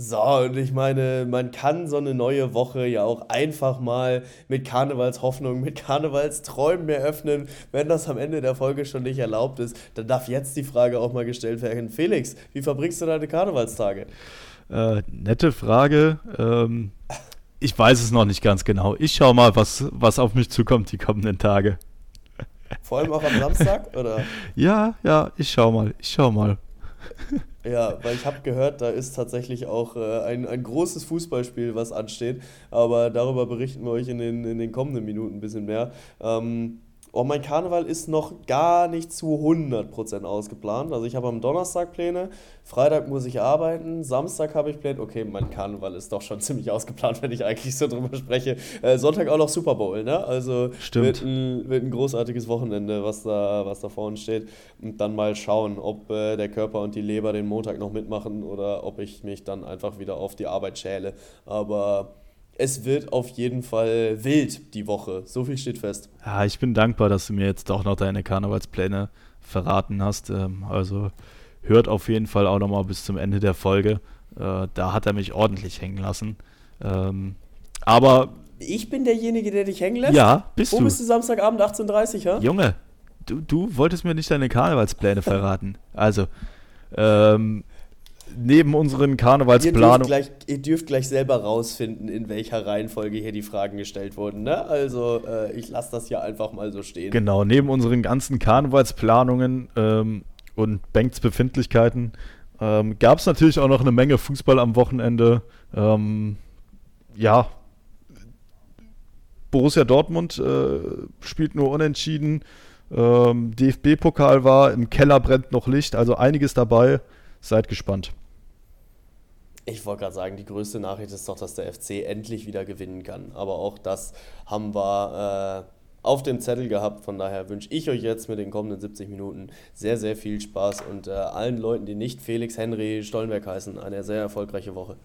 So, und ich meine, man kann so eine neue Woche ja auch einfach mal mit Karnevalshoffnung, mit Karnevalsträumen eröffnen. Wenn das am Ende der Folge schon nicht erlaubt ist, dann darf jetzt die Frage auch mal gestellt werden. Felix, wie verbringst du deine Karnevalstage? Äh, nette Frage. Ähm, ich weiß es noch nicht ganz genau. Ich schau mal, was, was auf mich zukommt die kommenden Tage. Vor allem auch am Samstag, oder? Ja, ja, ich schau mal, ich schau mal. Ja, weil ich habe gehört, da ist tatsächlich auch äh, ein, ein großes Fußballspiel, was ansteht. Aber darüber berichten wir euch in den, in den kommenden Minuten ein bisschen mehr. Ähm, Oh, mein Karneval ist noch gar nicht zu 100% ausgeplant. Also ich habe am Donnerstag Pläne, Freitag muss ich arbeiten, Samstag habe ich Pläne. Okay, mein Karneval ist doch schon ziemlich ausgeplant, wenn ich eigentlich so drüber spreche. Äh, Sonntag auch noch Super Bowl, ne? Also Stimmt. Wird, ein, wird ein großartiges Wochenende, was da, was da vorne steht. Und dann mal schauen, ob äh, der Körper und die Leber den Montag noch mitmachen oder ob ich mich dann einfach wieder auf die Arbeit schäle. Aber es wird auf jeden Fall wild die Woche. So viel steht fest. Ja, ich bin dankbar, dass du mir jetzt auch noch deine Karnevalspläne verraten hast. Ähm, also hört auf jeden Fall auch noch mal bis zum Ende der Folge. Äh, da hat er mich ordentlich hängen lassen. Ähm, aber. Ich bin derjenige, der dich hängen lässt? Ja, bist Wo du. Wo bist du Samstagabend 18.30 Uhr, ja? Junge, du, du wolltest mir nicht deine Karnevalspläne verraten. Also, ähm, neben unseren Karnevalsplanungen. Ihr, ihr, dürft gleich selber rausfinden, in welcher Reihenfolge hier die Fragen gestellt wurden. Ne? Also äh, ich lasse das hier einfach mal so stehen. Genau, neben unseren ganzen Karnevalsplanungen ähm, und Banks Befindlichkeiten ähm, gab es natürlich auch noch eine Menge Fußball am Wochenende. Ähm, ja, Borussia Dortmund äh, spielt nur unentschieden. Ähm, DFB-Pokal war, im Keller brennt noch Licht, also einiges dabei. Seid gespannt. Ich wollte gerade sagen, die größte Nachricht ist doch, dass der FC endlich wieder gewinnen kann. Aber auch das haben wir äh, auf dem Zettel gehabt. Von daher wünsche ich euch jetzt mit den kommenden 70 Minuten sehr, sehr viel Spaß und äh, allen Leuten, die nicht Felix Henry Stollenberg heißen, eine sehr erfolgreiche Woche.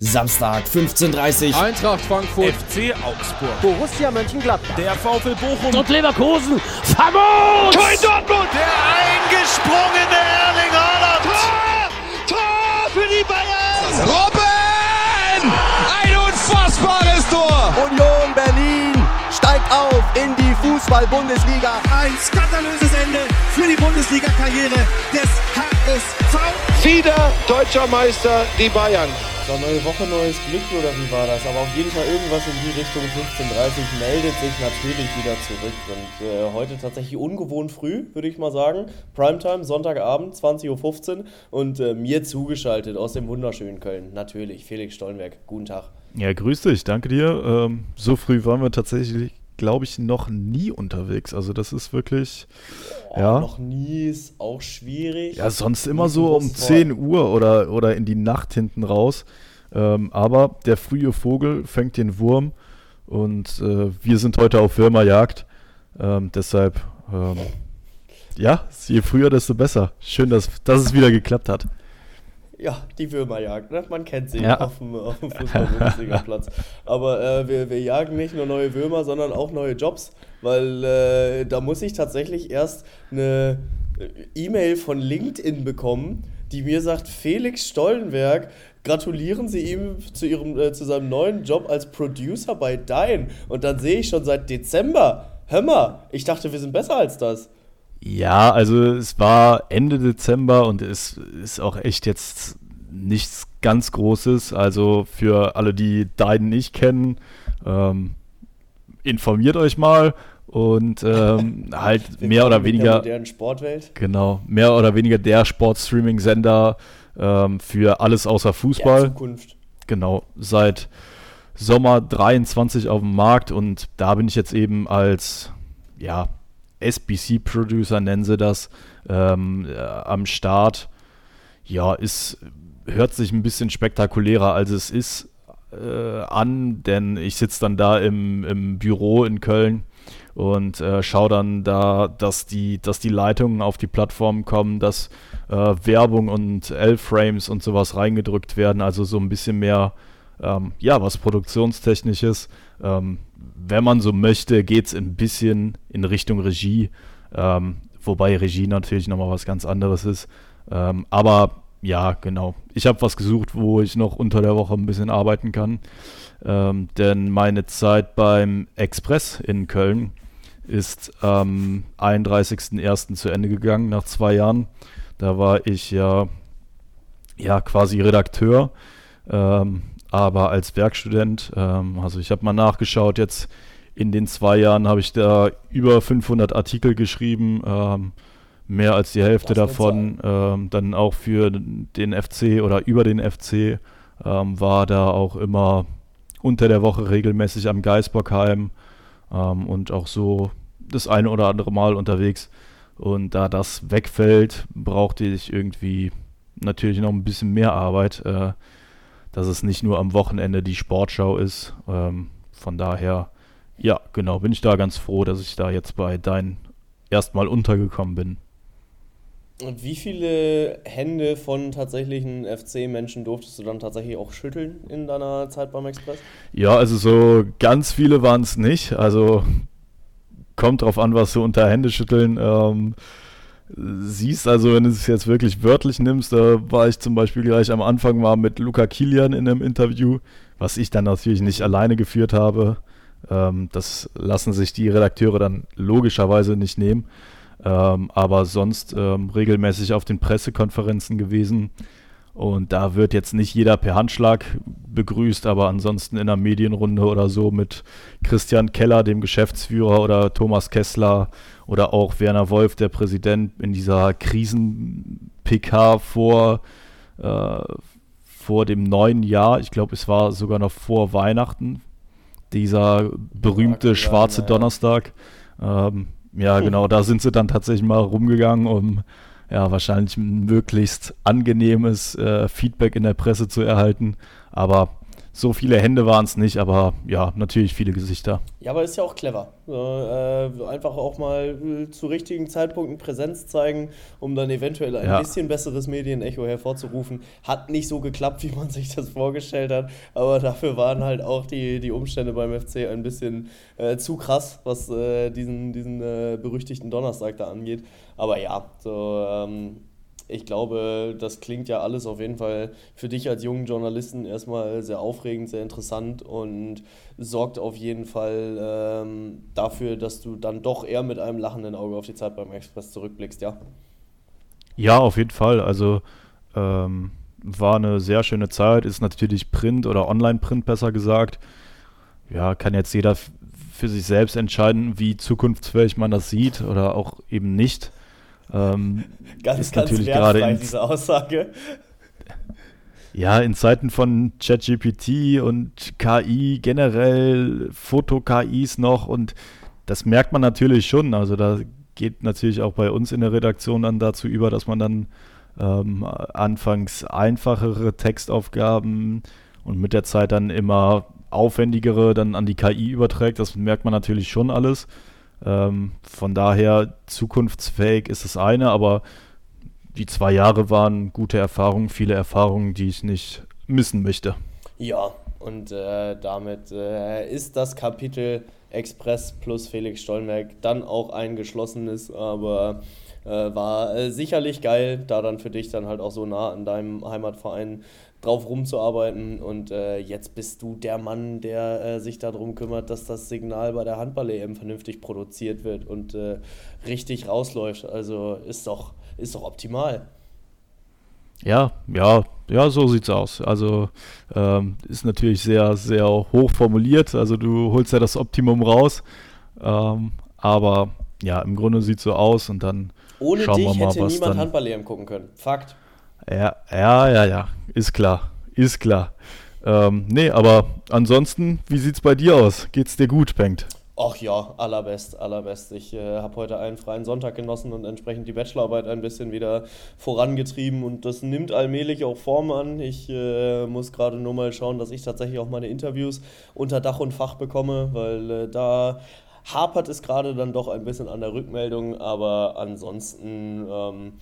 Samstag 15.30 Eintracht Frankfurt, FC Augsburg, Borussia Mönchengladbach, der VfL Bochum und Leverkusen. Famos! Kein Dortmund! Der eingesprungene Robben! Ein unfassbares Tor! Union Berlin steigt auf in die Fußball-Bundesliga. Ein skandalöses Ende für die Bundesliga-Karriere des HSV. Wieder deutscher Meister die Bayern. So, neue Woche, neues Glück oder wie war das? Aber auf jeden Fall irgendwas in die Richtung 15.30 meldet sich natürlich wieder zurück. Und äh, heute tatsächlich ungewohnt früh, würde ich mal sagen. Primetime, Sonntagabend, 20.15 Uhr. Und äh, mir zugeschaltet aus dem wunderschönen Köln. Natürlich, Felix Stollenberg. Guten Tag. Ja, grüß dich, danke dir. Ähm, so früh waren wir tatsächlich, glaube ich, noch nie unterwegs. Also das ist wirklich... Oh, ja. Noch nie ist auch schwierig. Ja, sonst immer so um 10 Uhr oder, oder in die Nacht hinten raus. Ähm, aber der frühe Vogel fängt den Wurm und äh, wir sind heute auf Würmerjagd. Ähm, deshalb, ähm, ja, je früher, desto besser. Schön, dass, dass es wieder geklappt hat. Ja, die Würmerjagd, ne? man kennt sie Ja. auf dem, auf dem Fußball-Bundesliga-Platz. Aber äh, wir, wir jagen nicht nur neue Würmer, sondern auch neue Jobs, weil äh, da muss ich tatsächlich erst eine äh, E-Mail von LinkedIn bekommen, die mir sagt, Felix Stollenberg, gratulieren Sie ihm zu, ihrem, äh, zu seinem neuen Job als Producer bei Dein. Und dann sehe ich schon seit Dezember, hör mal, ich dachte, wir sind besser als das. Ja, also es war Ende Dezember und es ist auch echt jetzt nichts ganz Großes. Also für alle, die Deiden nicht kennen, ähm, informiert euch mal und ähm, halt mehr oder der weniger modernen Sportwelt. Genau, mehr oder weniger der Sportstreaming-Sender ähm, für alles außer Der Fußball. Zukunft. Genau, seit Sommer 23 auf dem Markt und da bin ich jetzt eben als, ja, SBC-Producer nennen sie das, ähm, äh, am Start. Ja, ist, hört sich ein bisschen spektakulärer als es ist äh, an, denn ich sitze dann da im, im Büro in Köln und äh, schaue dann da, dass die, dass die Leitungen auf die Plattform kommen, dass äh, Werbung und L-Frames und sowas reingedrückt werden, also so ein bisschen mehr, ähm, ja, was Produktionstechnisches. Ähm, wenn man so möchte, geht es ein bisschen in Richtung Regie, ähm, wobei Regie natürlich nochmal was ganz anderes ist. Ähm, aber ja, genau. Ich habe was gesucht, wo ich noch unter der Woche ein bisschen arbeiten kann. Ähm, denn meine Zeit beim Express in Köln ist am 31.01. zu Ende gegangen, nach zwei Jahren. Da war ich ja, ja quasi Redakteur, ähm, aber als Werkstudent. Ähm, also ich habe mal nachgeschaut, jetzt in den zwei Jahren habe ich da über 500 Artikel geschrieben, ähm, mehr als die Hälfte davon ähm, dann auch für den FC oder über den FC ähm, war da auch immer unter der Woche regelmäßig am Geisbockheim ähm, und auch so das eine oder andere Mal unterwegs. Und da das wegfällt, brauchte ich irgendwie natürlich noch ein bisschen mehr Arbeit, äh, dass es nicht nur am Wochenende die Sportschau ist. Ähm, von daher, ja, genau, bin ich da ganz froh, dass ich da jetzt bei dein erstmal untergekommen bin. Und wie viele Hände von tatsächlichen FC-Menschen durftest du dann tatsächlich auch schütteln in deiner Zeit beim Express? Ja, also so ganz viele waren es nicht. Also kommt drauf an, was du unter Händeschütteln ähm, siehst. Also wenn du es jetzt wirklich wörtlich nimmst, da war ich zum Beispiel gleich am Anfang mal mit Luca Kilian in einem Interview, was ich dann natürlich nicht alleine geführt habe. Ähm, das lassen sich die Redakteure dann logischerweise nicht nehmen. Ähm, aber sonst ähm, regelmäßig auf den Pressekonferenzen gewesen. Und da wird jetzt nicht jeder per Handschlag begrüßt, aber ansonsten in einer Medienrunde oder so mit Christian Keller, dem Geschäftsführer, oder Thomas Kessler oder auch Werner Wolf, der Präsident, in dieser Krisen-PK vor, äh, vor dem neuen Jahr. Ich glaube, es war sogar noch vor Weihnachten. Dieser berühmte schwarze Donnerstag. Ähm, ja, genau, da sind sie dann tatsächlich mal rumgegangen, um ja, wahrscheinlich ein möglichst angenehmes äh, Feedback in der Presse zu erhalten. Aber so viele Hände waren es nicht, aber ja, natürlich viele Gesichter. Ja, aber ist ja auch clever. Äh, einfach auch mal äh, zu richtigen Zeitpunkten Präsenz zeigen, um dann eventuell ein ja. bisschen besseres Medienecho hervorzurufen. Hat nicht so geklappt, wie man sich das vorgestellt hat, aber dafür waren halt auch die, die Umstände beim FC ein bisschen äh, zu krass, was äh, diesen, diesen äh, berüchtigten Donnerstag da angeht. Aber ja, so. Ähm, ich glaube, das klingt ja alles auf jeden Fall für dich als jungen Journalisten erstmal sehr aufregend, sehr interessant und sorgt auf jeden Fall ähm, dafür, dass du dann doch eher mit einem lachenden Auge auf die Zeit beim Express zurückblickst, ja? Ja, auf jeden Fall. Also ähm, war eine sehr schöne Zeit, ist natürlich Print oder Online-Print besser gesagt. Ja, kann jetzt jeder für sich selbst entscheiden, wie zukunftsfähig man das sieht oder auch eben nicht. Ähm, ganz, ist ganz natürlich gerade in, diese Aussage. Ja, in Zeiten von ChatGPT und KI generell, Foto-KIs noch und das merkt man natürlich schon. Also da geht natürlich auch bei uns in der Redaktion dann dazu über, dass man dann ähm, anfangs einfachere Textaufgaben und mit der Zeit dann immer aufwendigere dann an die KI überträgt. Das merkt man natürlich schon alles. Ähm, von daher zukunftsfähig ist das eine, aber die zwei Jahre waren gute Erfahrungen, viele Erfahrungen, die ich nicht missen möchte. Ja, und äh, damit äh, ist das Kapitel Express plus Felix Stollenberg dann auch ein geschlossenes, aber äh, war äh, sicherlich geil, da dann für dich dann halt auch so nah an deinem Heimatverein drauf rumzuarbeiten. Und äh, jetzt bist du der Mann, der äh, sich darum kümmert, dass das Signal bei der Handball-EM vernünftig produziert wird und äh, richtig rausläuft. Also ist doch, ist doch optimal. Ja, ja, ja, so sieht's aus. Also ähm, ist natürlich sehr, sehr hoch formuliert. Also du holst ja das Optimum raus. Ähm, aber ja, im Grunde sieht so aus und dann Ohne schauen dich wir mal, hätte was niemand. Handball-EM gucken können. Fakt. Ja, ja, ja, ja. Ist klar. Ist klar. Ähm, nee, aber ansonsten, wie sieht's bei dir aus? Geht's dir gut, Bengt? Ach ja, allerbest, allerbest. Ich äh, habe heute einen freien Sonntag genossen und entsprechend die Bachelorarbeit ein bisschen wieder vorangetrieben und das nimmt allmählich auch Form an. Ich äh, muss gerade nur mal schauen, dass ich tatsächlich auch meine Interviews unter Dach und Fach bekomme, weil äh, da hapert es gerade dann doch ein bisschen an der Rückmeldung, aber ansonsten. Ähm,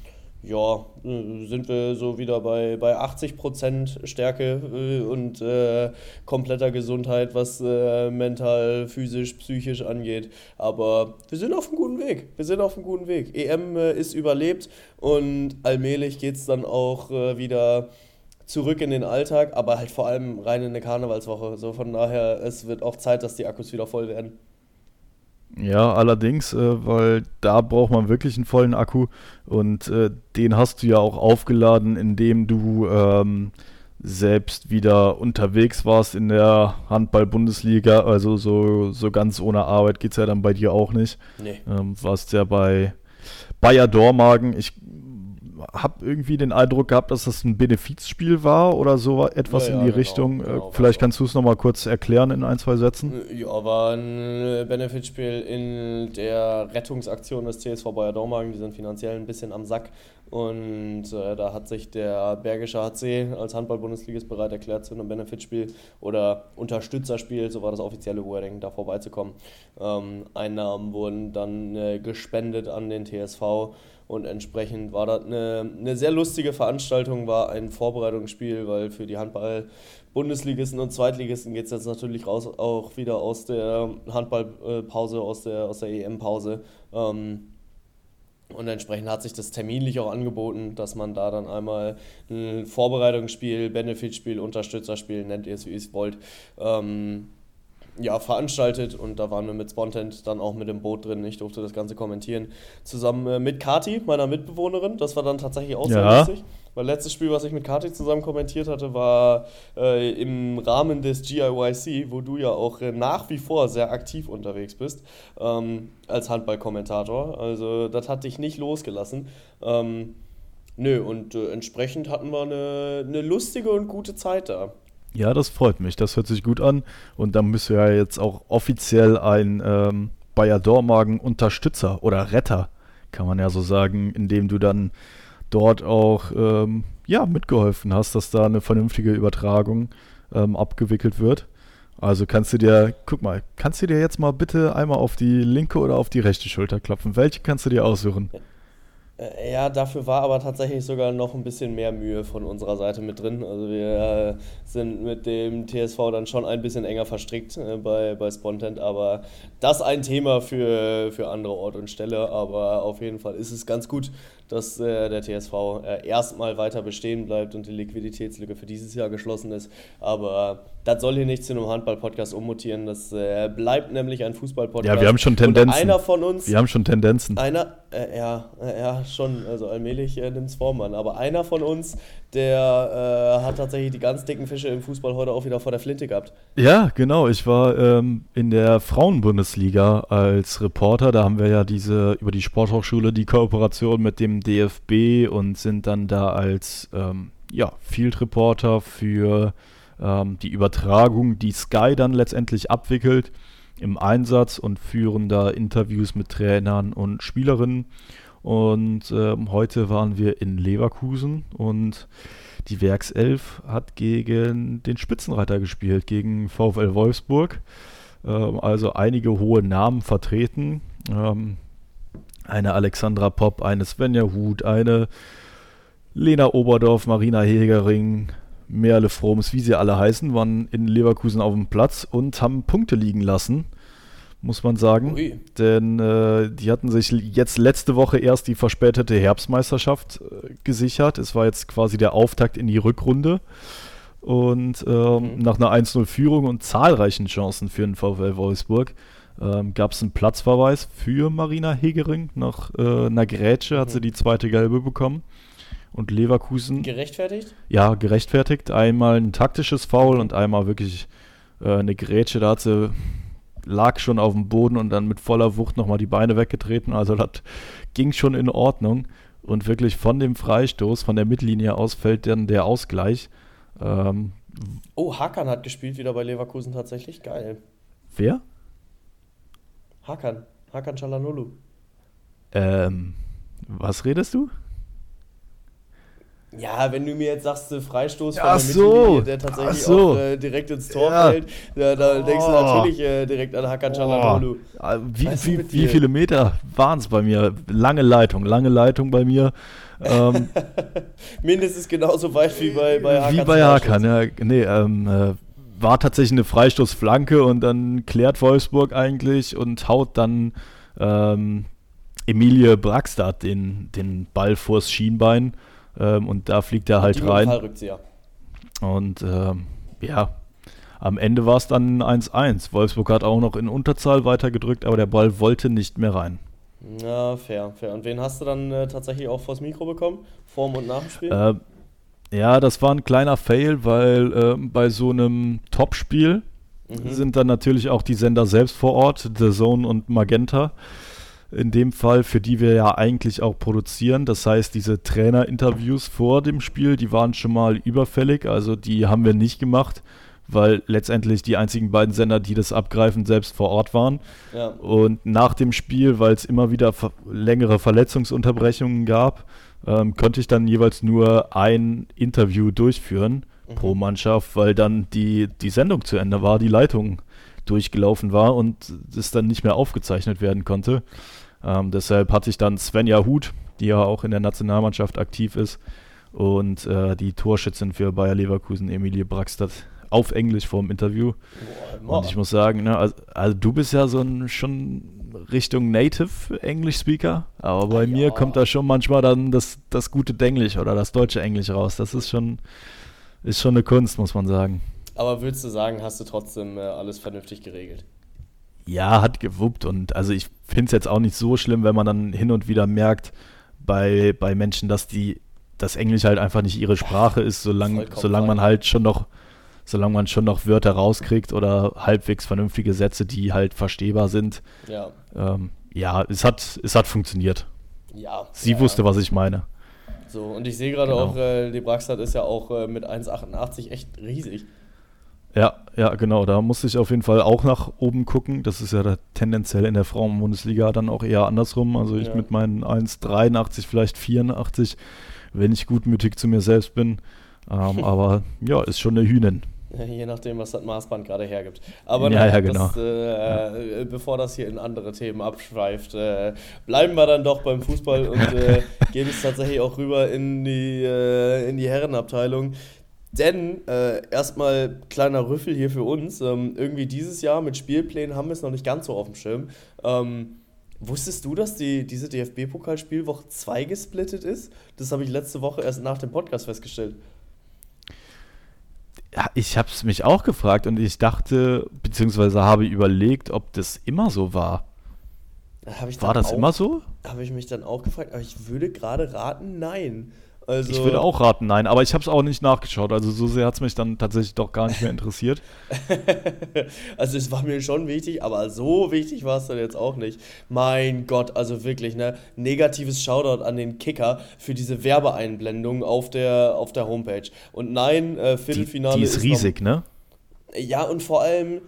ja, äh, sind wir so wieder bei, bei 80% Stärke äh, und äh, kompletter Gesundheit, was äh, mental, physisch, psychisch angeht. Aber wir sind auf einem guten Weg. Wir sind auf einem guten Weg. EM äh, ist überlebt und allmählich geht es dann auch äh, wieder zurück in den Alltag, aber halt vor allem rein in eine Karnevalswoche. So von daher, es wird auch Zeit, dass die Akkus wieder voll werden. Ja, allerdings, äh, weil da braucht man wirklich einen vollen Akku und äh, den hast du ja auch aufgeladen, indem du ähm, selbst wieder unterwegs warst in der Handball-Bundesliga. Also so, so ganz ohne Arbeit geht es ja dann bei dir auch nicht. Nee. Ähm, warst ja bei Bayer Dormagen. Ich habe irgendwie den Eindruck gehabt, dass das ein Benefizspiel war oder so etwas Ja, in ja, die genau, Richtung. Äh, genau, Vielleicht war kannst du es nochmal kurz erklären in ein, zwei Sätzen. Ja, war ein Benefitspiel in der Rettungsaktion des TSV Bayer Dormagen. Die sind finanziell ein bisschen am Sack. Und äh, da hat sich der Bergische HC als Handball-Bundesligist bereit erklärt, zu einem Benefitspiel oder Unterstützerspiel, so war das offizielle Wording, da vorbeizukommen. Ähm, Einnahmen wurden dann äh, gespendet an den TSV und entsprechend war das eine, eine sehr lustige Veranstaltung, war ein Vorbereitungsspiel, weil für die Handball-Bundesligisten und Zweitligisten geht es jetzt natürlich raus auch wieder aus der Handballpause, aus der, aus der EM-Pause. Ähm, und entsprechend hat sich das terminlich auch angeboten, dass man da dann einmal ein Vorbereitungsspiel, Benefitspiel, Unterstützerspiel, nennt ihr es wie ihr es wollt, ähm, ja, veranstaltet und da waren wir mit Spontent dann auch mit im Boot drin. Ich durfte das Ganze kommentieren. Zusammen äh, mit Kati, meiner Mitbewohnerin. Das war dann tatsächlich auch sehr Ja. lustig. Weil letztes Spiel, was ich mit Kati zusammen kommentiert hatte, war äh, im Rahmen des GIYC, wo du ja auch äh, nach wie vor sehr aktiv unterwegs bist, ähm, als Handballkommentator. Also das hat dich nicht losgelassen. Ähm, nö, und äh, entsprechend hatten wir eine, eine lustige und gute Zeit da. Ja, das freut mich. Das hört sich gut an. Und dann bist du ja jetzt auch offiziell ein ähm, Bayer Dormagen Unterstützer oder Retter, kann man ja so sagen, indem du dann dort auch ähm, ja, mitgeholfen hast, dass da eine vernünftige Übertragung ähm, abgewickelt wird. Also kannst du dir, guck mal, kannst du dir jetzt mal bitte einmal auf die linke oder auf die rechte Schulter klopfen? Welche kannst du dir aussuchen? Äh, Ja, dafür war aber tatsächlich sogar noch ein bisschen mehr Mühe von unserer Seite mit drin. Also wir äh, sind mit dem TSV dann schon ein bisschen enger verstrickt äh, bei, bei Spontent, aber das ein Thema für, für andere Ort und Stelle. Aber auf jeden Fall ist es ganz gut, dass äh, der TSV äh, erstmal weiter bestehen bleibt und die Liquiditätslücke für dieses Jahr geschlossen ist. Aber das soll hier nicht zu einem Handball-Podcast ummutieren. Das äh, bleibt nämlich ein Fußball-Podcast. Ja, wir haben schon Und Tendenzen. einer von uns Wir haben schon Tendenzen. einer, äh, ja, äh, ja, schon, also allmählich äh, nimmt es Form an. Aber einer von uns, der äh, hat tatsächlich die ganz dicken Fische im Fußball heute auch wieder vor der Flinte gehabt. Ja, genau. Ich war ähm, in der Frauenbundesliga als Reporter. Da haben wir ja diese über die Sporthochschule die Kooperation mit dem DFB und sind dann da als ähm, ja, Field Reporter für ähm, die Übertragung, die Sky dann letztendlich abwickelt, im Einsatz und führen da Interviews mit Trainern und Spielerinnen. Und ähm, heute waren wir in Leverkusen und die Werkself hat gegen den Spitzenreiter gespielt, gegen VfL Wolfsburg. Ähm, also einige hohe Namen vertreten. Ähm, eine Alexandra Popp, eine Svenja Huth, eine Lena Oberdorf, Marina Hegering, Merle Froms, wie sie alle heißen, waren in Leverkusen auf dem Platz und haben Punkte liegen lassen, muss man sagen. Ui. Denn äh, die hatten sich jetzt letzte Woche erst die verspätete Herbstmeisterschaft äh, gesichert. Es war jetzt quasi der Auftakt in die Rückrunde. Und ähm, nach einer 1-0-Führung und zahlreichen Chancen für den VfL Wolfsburg ähm, gab es einen Platzverweis für Marina Hegering. Nach äh, einer Grätsche hat sie die zweite Gelbe bekommen. Und Leverkusen Gerechtfertigt? ja, gerechtfertigt. Einmal ein taktisches Foul und einmal wirklich äh, eine Grätsche. Da hat sie, lag schon auf dem Boden und dann mit voller Wucht nochmal die Beine weggetreten. Also das ging schon in Ordnung. Und wirklich von dem Freistoß, von der Mittellinie aus, fällt dann der Ausgleich. Ähm, Oh, Hakan hat gespielt wieder bei Leverkusen tatsächlich. Geil. wer? Hakan. Hakan Çalhanoğlu. Ähm, was redest du? Ja, wenn du mir jetzt sagst, Freistoß von der so. Der tatsächlich so. auch äh, direkt ins Tor ja. fällt, ja, da oh. denkst du natürlich äh, direkt an Hakan Çalhanoğlu. Oh. Wie, wie, wie, viele Meter waren es bei mir? Lange Leitung, lange Leitung bei mir. Ähm, Mindestens genauso weit wie bei, bei Hakan. Wie bei Hakan, ja. Nee, ähm, äh, war tatsächlich eine Freistoßflanke und dann klärt Wolfsburg eigentlich und haut dann ähm, Emilie Brackstadt den, den Ball vors Schienbein ähm, und da fliegt er halt rein. Und ähm, ja, am Ende war es dann 1-1. Wolfsburg hat auch noch in Unterzahl weitergedrückt, aber der Ball wollte nicht mehr rein. Ja, fair, fair. Und wen hast du dann äh, tatsächlich auch vors Mikro bekommen? Vorm und nach dem Spiel? Äh, ja, das war ein kleiner Fail, weil äh, bei so einem Topspiel mhm. sind dann natürlich auch die Sender selbst vor Ort, The Zone und Magenta in dem Fall, für die wir ja eigentlich auch produzieren. Das heißt, diese Trainerinterviews vor dem Spiel, die waren schon mal überfällig, also die haben wir nicht gemacht, weil letztendlich die einzigen beiden Sender, die das abgreifen, selbst vor Ort waren. Ja. Und nach dem Spiel, weil es immer wieder ver längere Verletzungsunterbrechungen gab, ähm, konnte ich dann jeweils nur ein Interview durchführen mhm. pro Mannschaft, weil dann die, die Sendung zu Ende war, die Leitung durchgelaufen war und es dann nicht mehr aufgezeichnet werden konnte. Ähm, deshalb hatte ich dann Svenja Huth, die ja auch in der Nationalmannschaft aktiv ist, und äh, die Torschützin für Bayer Leverkusen, Emilie Brackstadt, auf Englisch vor dem Interview. Boah, und ich muss sagen, ne, also, also, du bist ja so ein schon Richtung Native English Speaker, aber bei ah, mir kommt da schon manchmal dann das, das gute Denglisch oder das deutsche Englisch raus. Das ist schon, ist schon eine Kunst, muss man sagen. Aber würdest du sagen, hast du trotzdem äh, alles vernünftig geregelt? Ja, hat gewuppt und also ich finde es jetzt auch nicht so schlimm, wenn man dann hin und wieder merkt bei, bei Menschen, dass die das Englisch halt einfach nicht ihre Sprache ist, solange solang man halt schon noch solange man schon noch Wörter rauskriegt oder halbwegs vernünftige Sätze, die halt verstehbar sind. Ja, ähm, ja es, hat, es hat funktioniert. Ja. Sie ja, wusste, was ich meine. So, und ich sehe gerade genau. auch, äh, die Braxtat ist ja auch äh, mit 1,88 echt riesig. Ja, ja, genau. Da musste ich auf jeden Fall auch nach oben gucken. Das ist ja da tendenziell in der Frauen-Bundesliga dann auch eher andersrum. Also ich ja. mit meinen 1,83, vielleicht 84, wenn ich gutmütig zu mir selbst bin. Ähm, aber ja, ist schon eine Hühnin. Je nachdem, was das Maßband gerade hergibt. Aber ja, ja, genau. Das, äh, ja. Äh, bevor das hier in andere Themen abschweift, äh, bleiben wir dann doch beim Fußball und äh, gehen es tatsächlich auch rüber in die, äh, in die Herrenabteilung. Denn äh, erstmal kleiner Rüffel hier für uns. Ähm, irgendwie dieses Jahr mit Spielplänen haben wir es noch nicht ganz so auf dem Schirm. Ähm, wusstest du, dass die, diese DFB-Pokalspielwoche 2 gesplittet ist? Das habe ich letzte Woche erst nach dem Podcast festgestellt. Ja, ich habe es mich auch gefragt und ich dachte, beziehungsweise habe überlegt, ob das immer so war. war das auch, immer so? Habe ich mich dann auch gefragt, aber ich würde gerade raten, nein. Also ich würde auch raten, nein, aber ich habe es auch nicht nachgeschaut. Also so sehr hat es mich dann tatsächlich doch gar nicht mehr interessiert. also es war mir schon wichtig, aber so wichtig war es dann jetzt auch nicht. Mein Gott, also wirklich, ne? Negatives Shoutout an den Kicker für diese Werbeeinblendung auf der, auf der Homepage. Und nein, äh, Viertelfinale die, die ist, ist riesig, noch, ne? Ja, und vor allem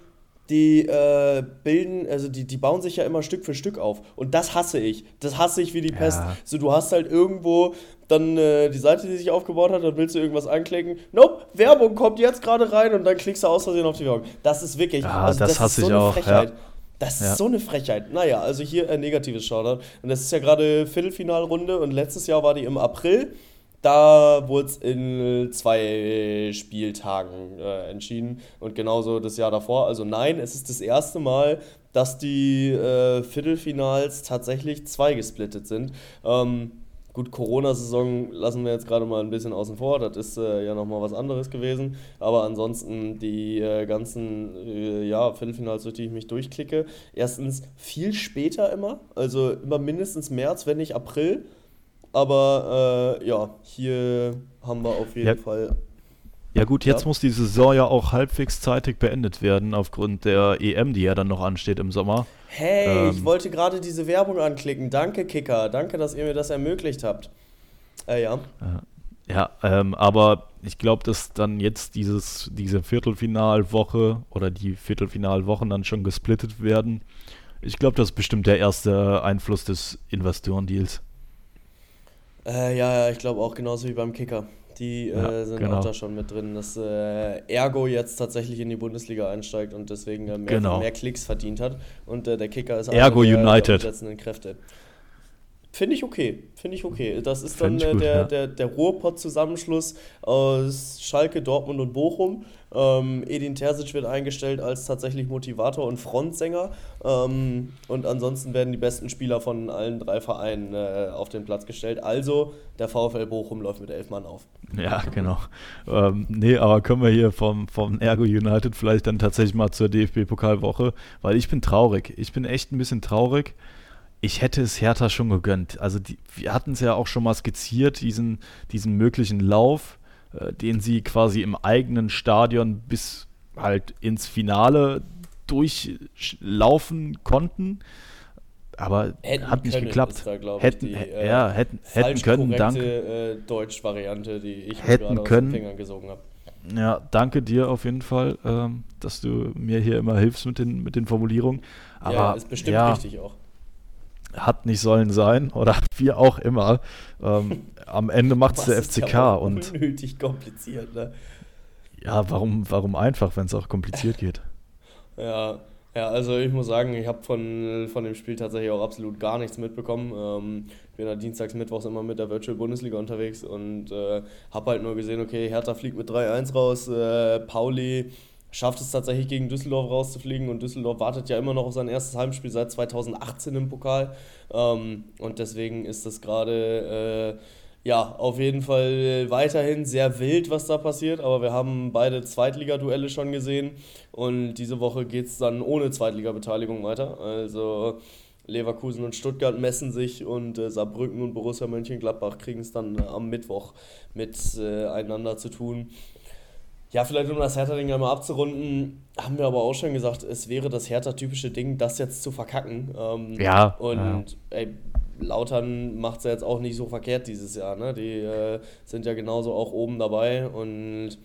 die äh, bilden, also die, die bauen sich ja immer Stück für Stück auf. Und das hasse ich. Das hasse ich wie die Pest. Ja. So, du hast halt irgendwo dann äh, die Seite, die sich aufgebaut hat, dann willst du irgendwas anklicken. Nope, Werbung kommt jetzt gerade rein und dann klickst du aus Versehen auf die Werbung. Das ist wirklich, ja, also das, das hasse ist so ich eine auch. Frechheit. Ja. Das ist ja. so eine Frechheit. Naja, also hier ein negatives Shoutout. Und das ist ja gerade Viertelfinalrunde und letztes Jahr war die im April. Da wurde es in zwei Spieltagen äh, entschieden und genauso das Jahr davor. Also nein, es ist das erste Mal, dass die äh, Viertelfinals tatsächlich zwei gesplittet sind. Ähm, gut, Corona-Saison lassen wir jetzt gerade mal ein bisschen außen vor, das ist äh, ja nochmal was anderes gewesen. Aber ansonsten die äh, ganzen äh, ja, Viertelfinals, durch die ich mich durchklicke, erstens viel später immer, also immer mindestens März, wenn nicht April. Aber äh, ja, hier haben wir auf jeden ja. Fall. Ja gut, jetzt ja. muss die Saison ja auch halbwegs zeitig beendet werden aufgrund der EM, die ja dann noch ansteht im Sommer. Hey, ähm, ich wollte gerade diese Werbung anklicken. Danke, Kicker. Danke, dass ihr mir das ermöglicht habt. Äh, ja. Ja, ähm, aber ich glaube, dass dann jetzt dieses, diese Viertelfinalwoche oder die Viertelfinalwochen dann schon gesplittet werden. Ich glaube, das ist bestimmt der erste Einfluss des Investorendeals. Äh, ja, ja, ich glaube auch genauso wie beim Kicker. Die äh, ja, sind genau. auch da schon mit drin, dass äh, Ergo jetzt tatsächlich in die Bundesliga einsteigt und deswegen mehr, genau. mehr Klicks verdient hat. Und äh, der Kicker ist Ergo einer der United. umsetzenden Kräfte. Finde ich okay, finde ich okay. Das ist dann äh, gut, der, ja. der, der Ruhrpott-Zusammenschluss aus Schalke, Dortmund und Bochum. Ähm, Edin Terzic wird eingestellt als tatsächlich Motivator und Frontsänger. Ähm, und ansonsten werden die besten Spieler von allen drei Vereinen äh, auf den Platz gestellt. Also der VfL Bochum läuft mit elf Mann auf. Ja, genau. Ähm, nee, aber kommen wir hier vom, vom Ergo United vielleicht dann tatsächlich mal zur DFB-Pokalwoche, weil ich bin traurig. Ich bin echt ein bisschen traurig ich hätte es Hertha schon gegönnt. Also die, wir hatten es ja auch schon mal skizziert, diesen, diesen möglichen Lauf, äh, den sie quasi im eigenen Stadion bis halt ins Finale durchlaufen konnten. Aber hätten hat nicht geklappt. Da, hätten, die, äh, ja, hätten, hätten können, danke. Äh, Deutsch-Variante, die ich hätten können, aus den Fingern gesogen habe. Ja, danke dir auf jeden Fall, ähm, dass du mir hier immer hilfst mit den, mit den Formulierungen. Aber, ja, ist bestimmt ja, richtig auch hat nicht sollen sein oder wie auch immer. Ähm, am Ende macht es der FCK ja und unnötig kompliziert, ne? Ja, warum, warum einfach, wenn es auch kompliziert geht? Ja, ja, also ich muss sagen, ich habe von, von dem Spiel tatsächlich auch absolut gar nichts mitbekommen. Ähm, ich bin ja dienstags, mittwochs immer mit der Virtual Bundesliga unterwegs und äh, habe halt nur gesehen, okay, Hertha fliegt mit 3-1 raus, äh, Pauli schafft es tatsächlich gegen Düsseldorf rauszufliegen und Düsseldorf wartet ja immer noch auf sein erstes Heimspiel seit 2018 im Pokal. Ähm, und deswegen ist das gerade äh, ja auf jeden Fall weiterhin sehr wild, was da passiert, aber wir haben beide Zweitligaduelle schon gesehen und diese Woche geht es dann ohne Zweitligabeteiligung weiter, also Leverkusen und Stuttgart messen sich und äh, Saarbrücken und Borussia Mönchengladbach kriegen es dann am Mittwoch miteinander äh, zu tun. Ja, vielleicht um das Hertha-Ding einmal abzurunden, haben wir aber auch schon gesagt, es wäre das Hertha-typische Ding, das jetzt zu verkacken. Ähm, ja. Und ja. Ey, Lautern macht es ja jetzt auch nicht so verkehrt dieses Jahr. Ne? Die äh, sind ja genauso auch oben dabei und